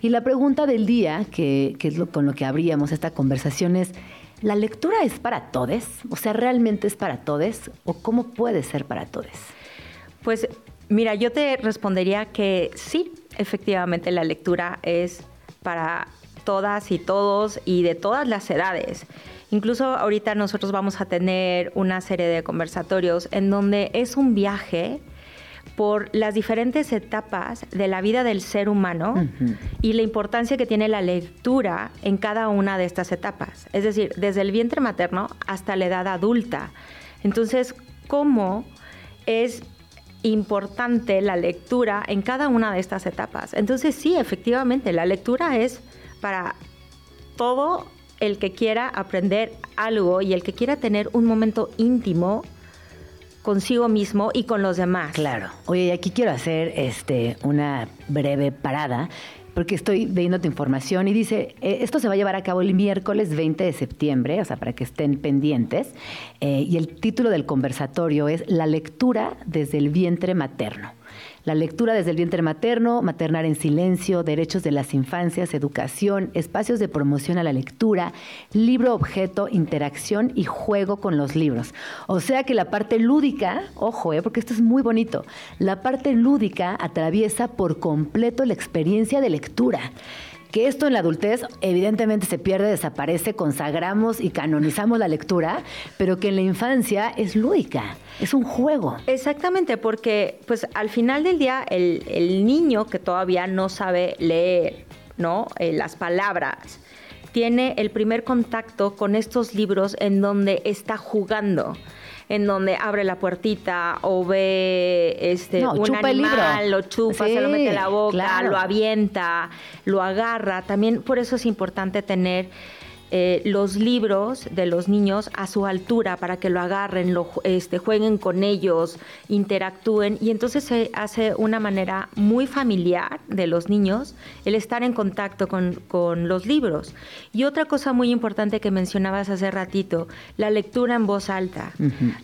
Y la pregunta del día, que, que es lo, con lo que abríamos esta conversación, es ¿La lectura es para todos? O sea, ¿realmente es para todos? ¿O cómo puede ser para todos? Pues mira, yo te respondería que sí, efectivamente la lectura es para todas y todos y de todas las edades. Incluso ahorita nosotros vamos a tener una serie de conversatorios en donde es un viaje por las diferentes etapas de la vida del ser humano y la importancia que tiene la lectura en cada una de estas etapas. Es decir, desde el vientre materno hasta la edad adulta. Entonces, ¿cómo es importante la lectura en cada una de estas etapas? Entonces, sí, efectivamente, la lectura es para todo el que quiera aprender algo y el que quiera tener un momento íntimo consigo mismo y con los demás. Claro. Oye, aquí quiero hacer este una breve parada porque estoy viendo tu información y dice, eh, esto se va a llevar a cabo el miércoles 20 de septiembre, o sea, para que estén pendientes, eh, y el título del conversatorio es La lectura desde el vientre materno la lectura desde el vientre materno, maternar en silencio, derechos de las infancias, educación, espacios de promoción a la lectura, libro objeto, interacción y juego con los libros. O sea que la parte lúdica, ojo, eh, porque esto es muy bonito, la parte lúdica atraviesa por completo la experiencia de lectura que esto en la adultez evidentemente se pierde, desaparece, consagramos y canonizamos la lectura, pero que en la infancia es lúdica, es un juego. Exactamente, porque pues al final del día el, niño que todavía no sabe leer, ¿no? Eh, las palabras, tiene el primer contacto con estos libros en donde está jugando en donde abre la puertita o ve este un animal, lo chupa, se lo mete en la boca, lo avienta, lo agarra. También por eso es importante tener eh, los libros de los niños a su altura para que lo agarren, lo, este, jueguen con ellos, interactúen y entonces se hace una manera muy familiar de los niños el estar en contacto con, los libros. Y otra cosa muy importante que mencionabas hace ratito, la lectura en voz alta.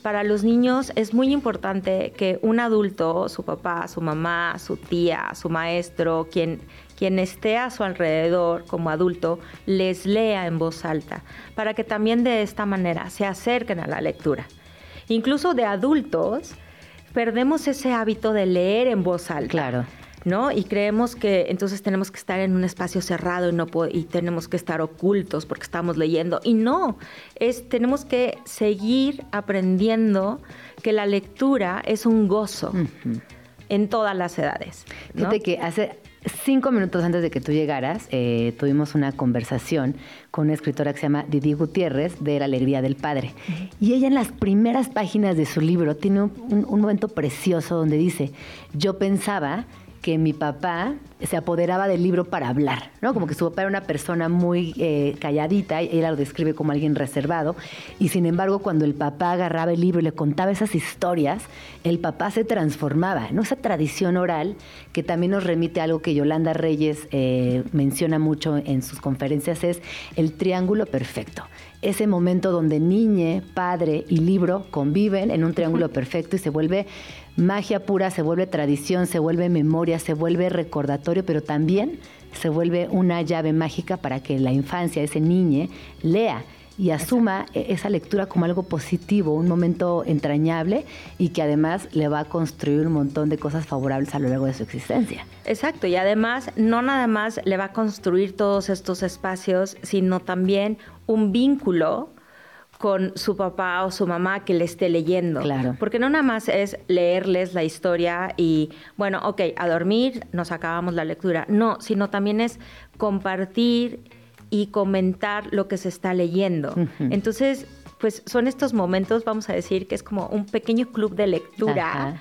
Para los niños es muy importante que un adulto, su papá, su mamá, su tía, su maestro, quien quien esté a su alrededor como adulto les lea en voz alta, para que también de esta manera se acerquen a la lectura. Incluso de adultos perdemos ese hábito de leer en voz alta. Claro. ¿no? Y creemos que entonces tenemos que estar en un espacio cerrado y no y tenemos que estar ocultos porque estamos leyendo y no, es tenemos que seguir aprendiendo que la lectura es un gozo. En todas las edades. Fíjate que hace cinco minutos antes de que tú llegaras, eh, tuvimos una conversación con una escritora que se llama Didi Gutiérrez de La Alegría del Padre. Y ella en las primeras páginas de su libro tiene un, un momento precioso donde dice, yo pensaba que mi papá se apoderaba del libro para hablar, ¿no? Como que su papá era una persona muy eh, calladita, y ella lo describe como alguien reservado, y sin embargo cuando el papá agarraba el libro y le contaba esas historias, el papá se transformaba, ¿no? Esa tradición oral que también nos remite a algo que Yolanda Reyes eh, menciona mucho en sus conferencias, es el triángulo perfecto ese momento donde niñe, padre y libro conviven en un triángulo perfecto y se vuelve magia pura, se vuelve tradición, se vuelve memoria, se vuelve recordatorio, pero también se vuelve una llave mágica para que la infancia, ese niñe, lea y asuma e-, esa lectura como algo positivo, un momento entrañable y que además le va a construir un montón de cosas favorables a lo largo de su existencia. Exacto, y además no nada más le va a construir todos estos espacios, sino también un vínculo con su papá o su mamá que le esté leyendo. Claro. Porque no nada más es leerles la historia y, bueno, ok, a dormir, nos acabamos la lectura. No, sino también es compartir y comentar lo que se está leyendo. Entonces, pues son estos momentos, vamos a decir, que es como un pequeño club de lectura.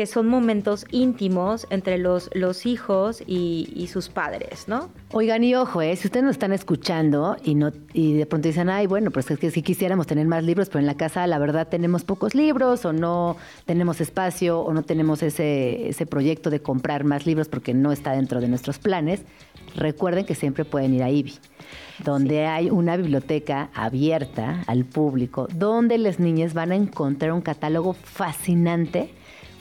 Que son momentos íntimos entre los, los hijos y, sus padres, ¿no? Oigan, y ojo, eh, si ustedes nos están escuchando y no y de pronto dicen, ay, bueno, pues es que si quisiéramos tener más libros, pero en la casa la verdad tenemos pocos libros o no tenemos espacio o no tenemos ese, ese proyecto de comprar más libros porque no está dentro de nuestros planes, recuerden que siempre pueden ir a IBI donde hay una biblioteca abierta al público, donde las niñas van a encontrar un catálogo fascinante,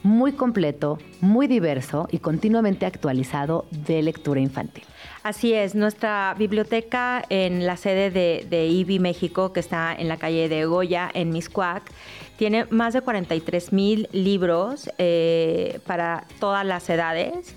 muy completo, muy diverso y continuamente actualizado de lectura infantil. Así es, nuestra biblioteca en la sede de, IBI México, que está en la calle de Goya, en Miscuac, tiene más de 43 mil libros eh, para todas las edades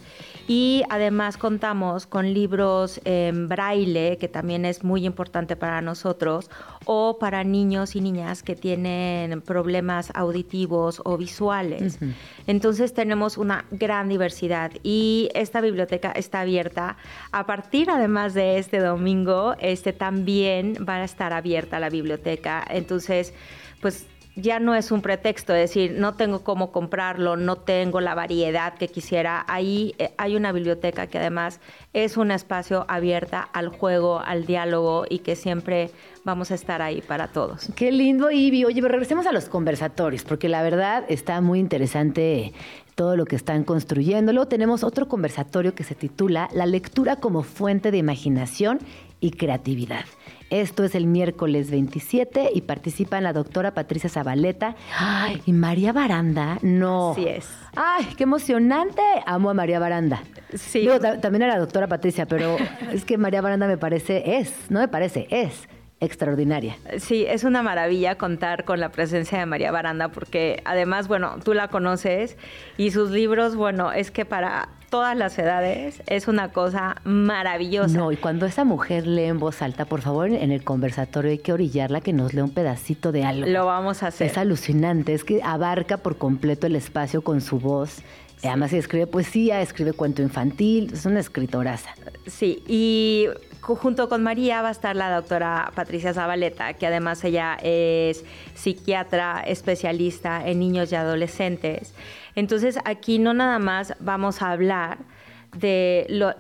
y además contamos con libros en braille, que también es muy importante para nosotros, o para niños y niñas que tienen problemas auditivos o visuales. Entonces tenemos una gran diversidad y esta biblioteca está abierta. A partir además de este domingo, este también va a estar abierta la biblioteca. Entonces, pues ya no es un pretexto, es decir, no tengo cómo comprarlo, no tengo la variedad que quisiera. Ahí eh, hay una biblioteca que además es un espacio abierta al juego, al diálogo y que siempre vamos a estar ahí para todos. Qué lindo, Ivy. Oye, pero regresemos a los conversatorios, porque la verdad está muy interesante todo lo que están construyendo. Luego tenemos otro conversatorio que se titula La lectura como fuente de imaginación y creatividad. Esto es el miércoles 27 y participan la doctora Patricia Zabaleta y María Baranda. No. Así es. Ay, qué emocionante. Amo a María Baranda. Sí. también a la doctora Patricia, pero [LAUGHS] es que María Baranda me parece, es, no me parece, es extraordinaria. Sí, es una maravilla contar con la presencia de María Baranda porque además, bueno, tú la conoces y sus libros, bueno, es que para todas las edades es una cosa maravillosa. No, y cuando esa mujer lee en voz alta, por favor, en el conversatorio hay que orillarla que nos lea un pedacito de algo. Lo vamos a hacer. Es alucinante, es que abarca por completo el espacio con su voz. Además escribe poesía, escribe cuento infantil, es una escritoraza. Sí, y junto con María va a estar la doctora Patricia Zabaleta, que además ella es psiquiatra especialista en niños y adolescentes. Entonces aquí no nada más vamos a hablar de lo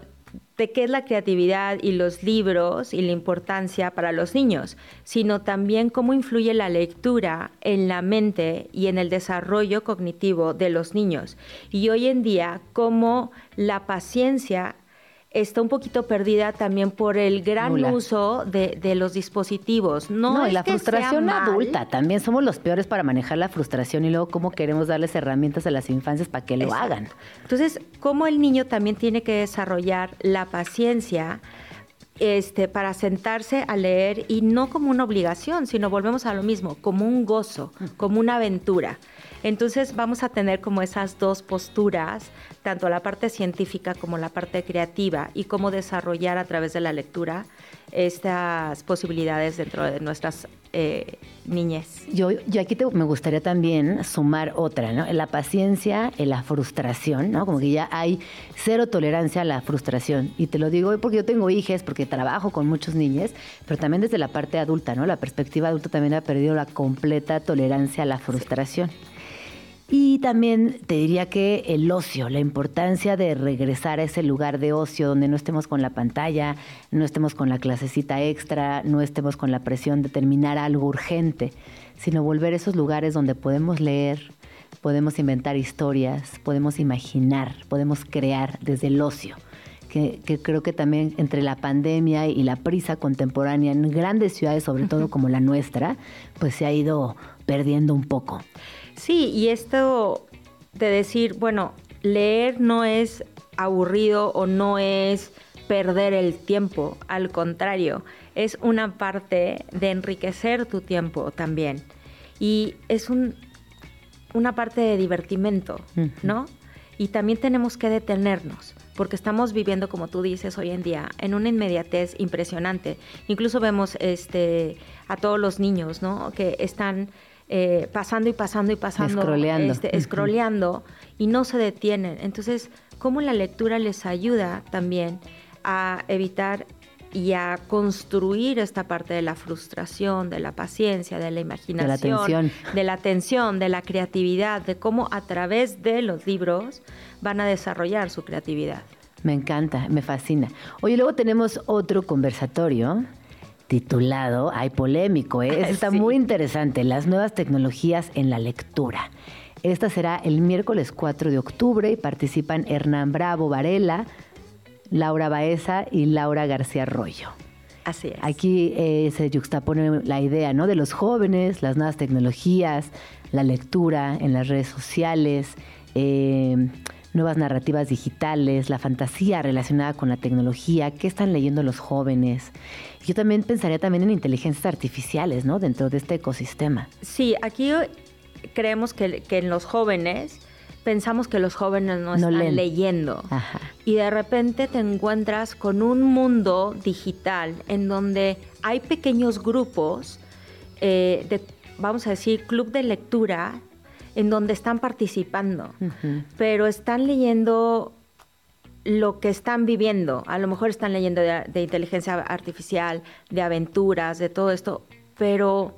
de qué es la creatividad y los libros y la importancia para los niños, sino también cómo influye la lectura en la mente y en el desarrollo cognitivo de los niños. Y hoy en día, cómo la paciencia está un poquito perdida también por el gran uso de, los dispositivos. No, y la frustración adulta. También somos los peores para manejar la frustración y luego cómo queremos darles herramientas a las infancias para que lo hagan. Entonces, cómo el niño también tiene que desarrollar la paciencia este, para sentarse a leer y no como una obligación, sino volvemos a lo mismo, como un gozo, como una aventura. Entonces vamos a tener como esas dos posturas, tanto la parte científica como la parte creativa y cómo desarrollar a través de la lectura estas posibilidades dentro de nuestras eh, niñez. Yo, yo aquí me gustaría también sumar otra, ¿no? La paciencia la frustración, ¿no? Como que ya hay cero tolerancia a la frustración. Y te lo digo porque yo tengo hijas, porque trabajo con muchos niños, pero también desde la parte adulta, ¿no? La perspectiva adulta también ha perdido la completa tolerancia a la frustración. Y también te diría que el ocio, la importancia de regresar a ese lugar de ocio donde no estemos con la pantalla, no estemos con la clasecita extra, no estemos con la presión de terminar algo urgente, sino volver a esos lugares donde podemos leer, podemos inventar historias, podemos imaginar, podemos crear desde el ocio. Que, que, creo que también entre la pandemia y la prisa contemporánea en grandes ciudades, sobre todo como la nuestra, pues se ha ido perdiendo un poco. Sí, y esto de decir, bueno, leer no es aburrido o no es perder el tiempo, al contrario, es una parte de enriquecer tu tiempo también. Y es un, una parte de divertimento, ¿no? Y también tenemos que detenernos, porque estamos viviendo, como tú dices hoy en día, en una inmediatez impresionante. Incluso vemos este, a todos los niños, ¿no? Que están eh, pasando y pasando y pasando, escroleando. Este, escroleando y no se detienen. Entonces, ¿cómo la lectura les ayuda también a evitar y a construir esta parte de la frustración, de la paciencia, de la imaginación, de la atención, de la, atención, de la creatividad, de cómo a través de los libros van a desarrollar su creatividad. Me encanta, me fascina. Oye, luego tenemos otro conversatorio titulado, hay polémico, ¿eh? [LAUGHS] está muy interesante, las nuevas tecnologías en la lectura. Esta será el miércoles 4 de octubre y participan Hernán Bravo Varela, Laura Baeza y Laura García Arroyo. Así es. Aquí eh, se juxtapone la idea ¿no? de los jóvenes, las nuevas tecnologías, la lectura en las redes sociales, eh, nuevas narrativas digitales, la fantasía relacionada con la tecnología, qué están leyendo los jóvenes. Yo también pensaría también en inteligencias artificiales, ¿no? Dentro de este ecosistema. Sí, aquí creemos que, en los jóvenes pensamos que los jóvenes no, están leyendo. Y de repente te encuentras con un mundo digital en donde hay pequeños grupos eh, de, vamos a decir, club de lectura en donde están participando, pero están leyendo lo que están viviendo. A lo mejor están leyendo de, inteligencia artificial, de aventuras, de todo esto, pero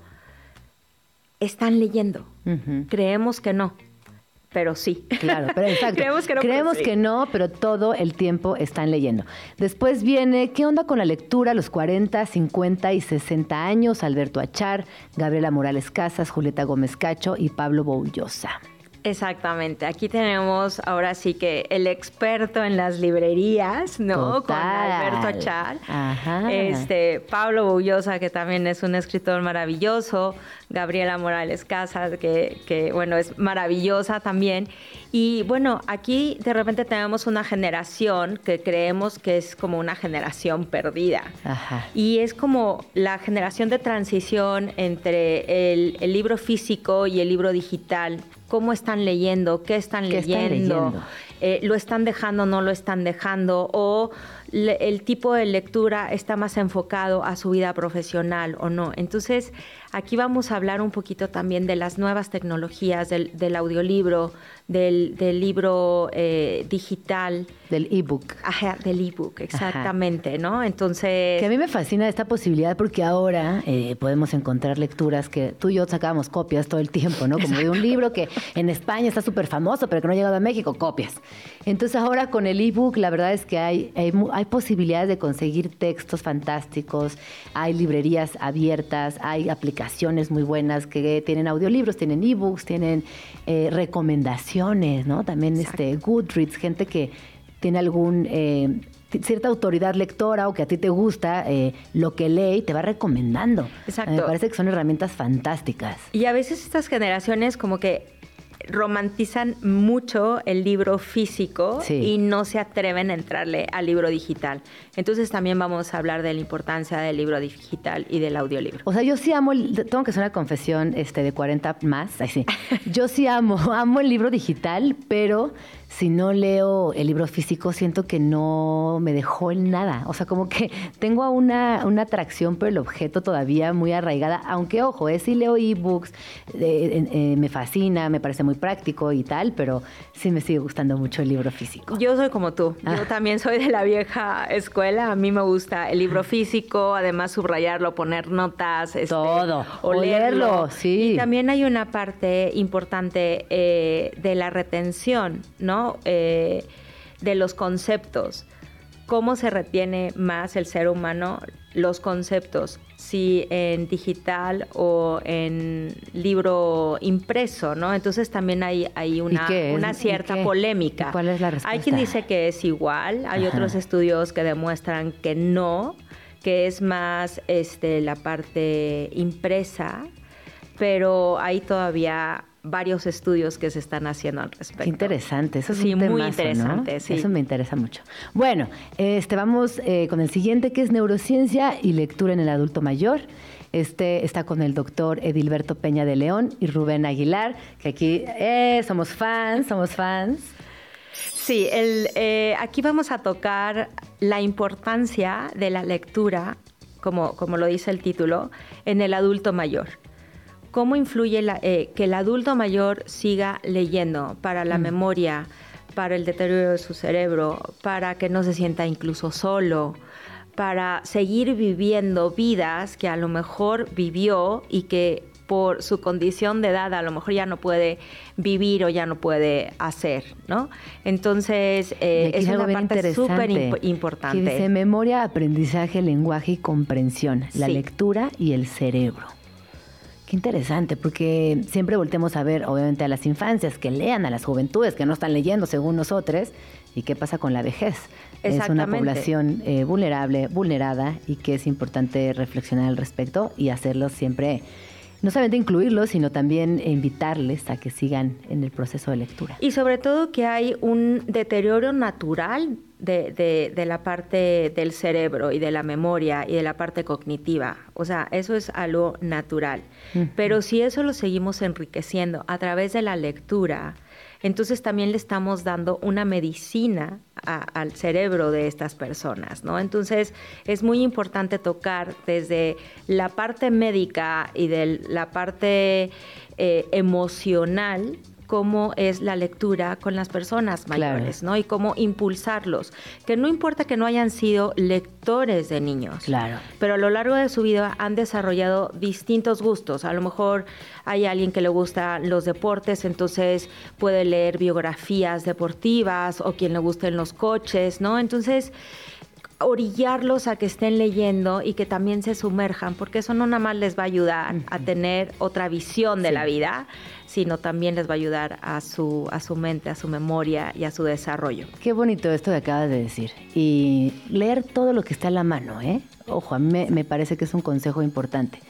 están leyendo. Creemos que no pero sí. Claro, pero exacto. [LAUGHS] Creemos que no, Creemos pero que no, pero todo el tiempo están leyendo. Después viene, ¿qué onda con la lectura? Los 40, 50 y 60 años, Alberto Achar, Gabriela Morales Casas, Julieta Gómez Cacho y Pablo Boullosa. Exactamente, aquí tenemos ahora sí que el experto en las librerías, ¿no? Con Alberto Achar, este Pablo Bullosa, que también es un escritor maravilloso, Gabriela Morales Casas, que, que bueno, es maravillosa también. Y bueno, aquí de repente tenemos una generación que creemos que es como una generación perdida. Y es como la generación de transición entre el, el libro físico y el libro digital cómo están leyendo, qué están leyendo, eh, lo están dejando, no lo están dejando, o el tipo de lectura está más enfocado a su vida profesional o no. Entonces, aquí vamos a hablar un poquito también de las nuevas tecnologías, del, audiolibro, del, libro eh, digital. Del ebook. Ajá, del ebook, exactamente, ¿no? Entonces... Que a mí me fascina esta posibilidad porque ahora eh, podemos encontrar lecturas que tú y yo sacábamos copias todo el tiempo, ¿no? Como de un libro que en España está súper famoso, pero que no ha llegado a México, copias. Entonces ahora con el ebook, la verdad es que hay, hay hay posibilidades de conseguir textos fantásticos, hay librerías abiertas, hay aplicaciones muy buenas que tienen audiolibros, tienen ebooks, tienen eh, recomendaciones, ¿no? También este Goodreads, gente que tiene algún eh, cierta autoridad lectora o que a ti te gusta eh, lo que lee y te va recomendando. Exacto. Me parece que son herramientas fantásticas. Y a veces estas generaciones como que romantizan mucho el libro físico Sí. y no se atreven a entrarle al libro digital. Entonces también vamos a hablar de la importancia del libro digital y del audiolibro. O sea, yo sí amo, el- tengo que hacer una confesión este, de 40 más, ay, sí. [LAUGHS] Yo sí amo, amo el libro digital, pero si no leo el libro físico, siento que no me dejó en nada. O sea, como que [LAUGHS] tengo una, una atracción por el objeto todavía muy arraigada, aunque ojo, eh, sí leo ebooks, eh, eh, me fascina, me parece muy práctico y tal, pero sí me sigue gustando mucho el libro físico. Yo soy como tú. Ah. Yo también soy de la vieja escuela. A mí me gusta el libro físico, además subrayarlo, poner notas. este, Todo. O O leerlo. leerlo, sí. Y también hay una parte importante eh, de la retención, ¿no? Eh, de los conceptos. ¿Cómo se retiene más el ser humano los conceptos? Si en digital o en libro impreso, ¿no? Entonces también hay, hay una, una ¿Y cierta polémica. ¿Y cuál es la Hay respuesta? quien dice que es igual, hay Ajá. otros estudios que demuestran que no, que es más este, la parte impresa, pero hay todavía varios estudios que se están haciendo al respecto. Qué interesante, eso es Sí, un muy interesante, ¿no? sí. Eso me interesa mucho. Bueno, este vamos eh, con el siguiente que es neurociencia y lectura en el adulto mayor. Este está con el doctor Edilberto Peña de León y Rubén Aguilar, que aquí eh, somos fans, somos fans. Sí, el, eh, aquí vamos a tocar la importancia de la lectura, como, como lo dice el título, en el adulto mayor. ¿Cómo influye la- eh, que el adulto mayor siga leyendo para la memoria, para el deterioro de su cerebro, para que no se sienta incluso solo, para seguir viviendo vidas que a lo mejor vivió y que por su condición de edad a lo mejor ya no puede vivir o ya no puede hacer, ¿no? Entonces, eh, es una parte súper Que importante. dice memoria, aprendizaje, lenguaje y comprensión, la lectura y el cerebro. Qué interesante, porque siempre voltemos a ver, obviamente, a las infancias, que lean a las juventudes, que no están leyendo según nosotros, y qué pasa con la vejez. Es una población eh, vulnerable, vulnerada, y que es importante reflexionar al respecto y hacerlo siempre, no solamente incluirlos, sino también invitarles a que sigan en el proceso de lectura. Y sobre todo que hay un deterioro natural de, de- de la parte del cerebro y de la memoria y de la parte cognitiva. O sea, eso es algo natural. Pero si eso lo seguimos enriqueciendo a través de la lectura, entonces también le estamos dando una medicina a- al cerebro de estas personas, ¿no? Entonces es muy importante tocar desde la parte médica y de la parte eh, emocional cómo es la lectura con las personas Claro. mayores, ¿no? Y cómo impulsarlos. Que no importa que no hayan sido lectores de niños, Claro. pero a lo largo de su vida han desarrollado distintos gustos. A lo mejor hay alguien que le gusta los deportes, entonces puede leer biografías deportivas o quien le gusten los coches, ¿no? Entonces orillarlos a que estén leyendo y que también se sumerjan, porque eso no nada más les va a ayudar a tener otra visión de Sí. la vida, sino también les va a ayudar a su, a su mente, a su memoria y a su desarrollo. Qué bonito esto que acabas de decir. Y leer todo lo que está a la mano, ¿eh? Ojo, a mí me, me parece que es un consejo importante.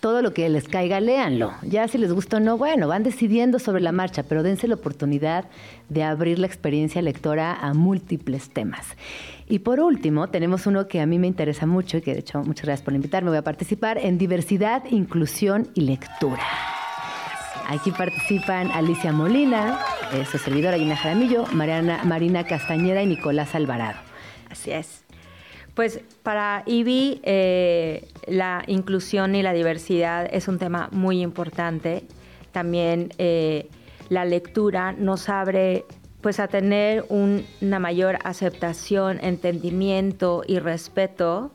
Todo lo que les caiga, léanlo. Ya si les gusta o no, bueno, van decidiendo sobre la marcha, pero dense la oportunidad de abrir la experiencia lectora a múltiples temas. Y por último, tenemos uno que a mí me interesa mucho y que de hecho muchas gracias por invitarme. Voy a participar en diversidad, inclusión y lectura. Aquí participan Alicia Molina, eh, su servidora Gina Jaramillo, Mariana, Marina Castañeda y Nicolás Alvarado. Así es. Pues para IBI eh, la inclusión y la diversidad es un tema muy importante. También eh, la lectura nos abre pues a tener un- una mayor aceptación, entendimiento y respeto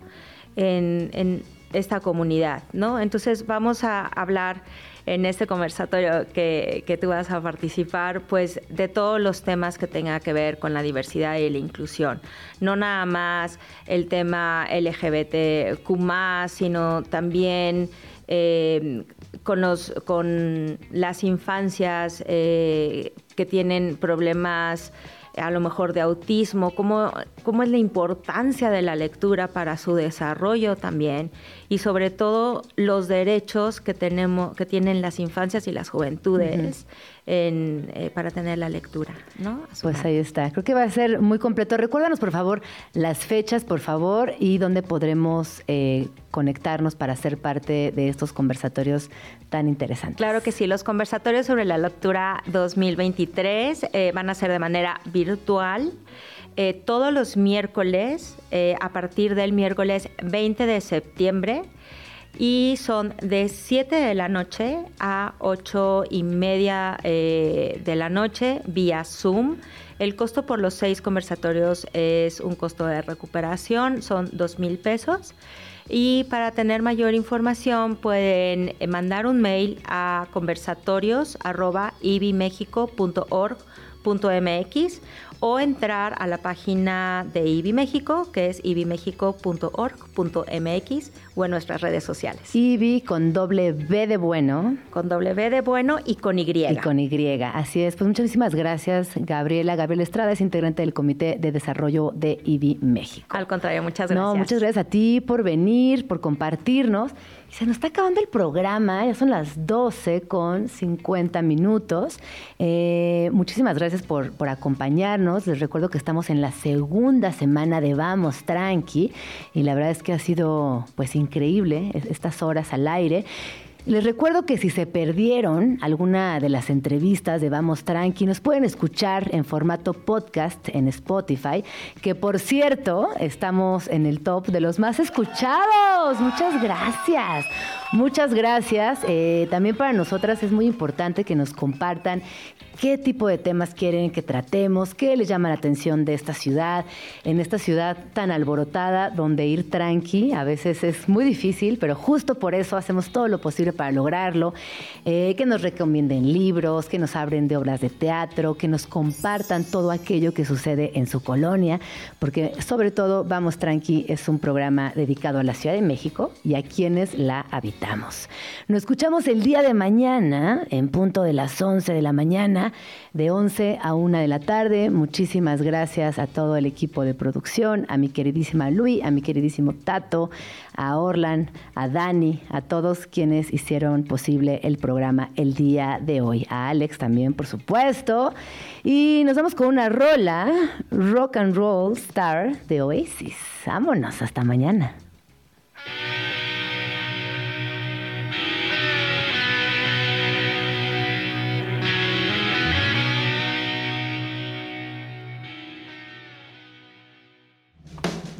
en, en esta comunidad, ¿no? Entonces vamos a hablar en este conversatorio que, que tú vas a participar, pues de todos los temas que tengan que ver con la diversidad y la inclusión. No nada más el tema LGBTQ, sino también eh, con, los, con las infancias eh, que tienen problemas a lo mejor de autismo, cómo, cómo es la importancia de la lectura para su desarrollo también y sobre todo los derechos que tenemos que tienen las infancias y las juventudes en, eh, para tener la lectura, ¿no? Pues ahí está. Creo que va a ser muy completo. Recuérdanos, por favor, las fechas, por favor, y dónde podremos eh, conectarnos para ser parte de estos conversatorios tan interesantes. Claro que sí, los conversatorios sobre la lectura 2023 eh, van a ser de manera virtual. todos los miércoles, a partir del miércoles 20 de septiembre, y son de 7 de la noche a 8 y media eh, de la noche vía Zoom. El costo por los seis conversatorios es un costo de recuperación, son 2 mil pesos. Y para tener mayor información pueden mandar un mail a conversatorios.ibimexico.org.mx o entrar a la página de IBI México, que es ibimexico.org.mx o en nuestras redes sociales. IBI con doble B de bueno. Con doble B de bueno y con Y. Y con Y, así es. Pues muchísimas gracias, Gabriela. Gabriela Estrada es integrante del Comité de Desarrollo de IBI México. Al contrario, muchas gracias. No, muchas gracias a ti por venir, por compartirnos. Se nos está acabando el programa, ya son las 12 con 50 minutos. Eh, muchísimas gracias por, por acompañarnos. Les recuerdo que estamos en la segunda semana de Vamos Tranqui y la verdad es que ha sido pues increíble estas horas al aire. Les recuerdo que si se perdieron alguna de las entrevistas de Vamos Tranqui, nos pueden escuchar en formato podcast en Spotify, que por cierto, estamos en el top de los más escuchados. Muchas gracias. Muchas gracias. Eh, también para nosotras es muy importante que nos compartan qué tipo de temas quieren que tratemos, qué les llama la atención de esta ciudad, en esta ciudad tan alborotada, donde ir tranqui a veces es muy difícil, pero justo por eso hacemos todo lo posible para lograrlo, eh, que nos recomienden libros, que nos abren de obras de teatro, que nos compartan todo aquello que sucede en su colonia, porque sobre todo Vamos Tranqui es un programa dedicado a la Ciudad de México y a quienes la Nos escuchamos el día de mañana, en punto de las 11 de la mañana, de 11 a 1 de la tarde. Muchísimas gracias a todo el equipo de producción, a mi queridísima Luis, a mi queridísimo Tato, a Orlan, a Dani, a todos quienes hicieron posible el programa el día de hoy. A Alex también, por supuesto. Y nos vamos con una rola, Rock and Roll Star de Oasis. Vámonos, hasta mañana.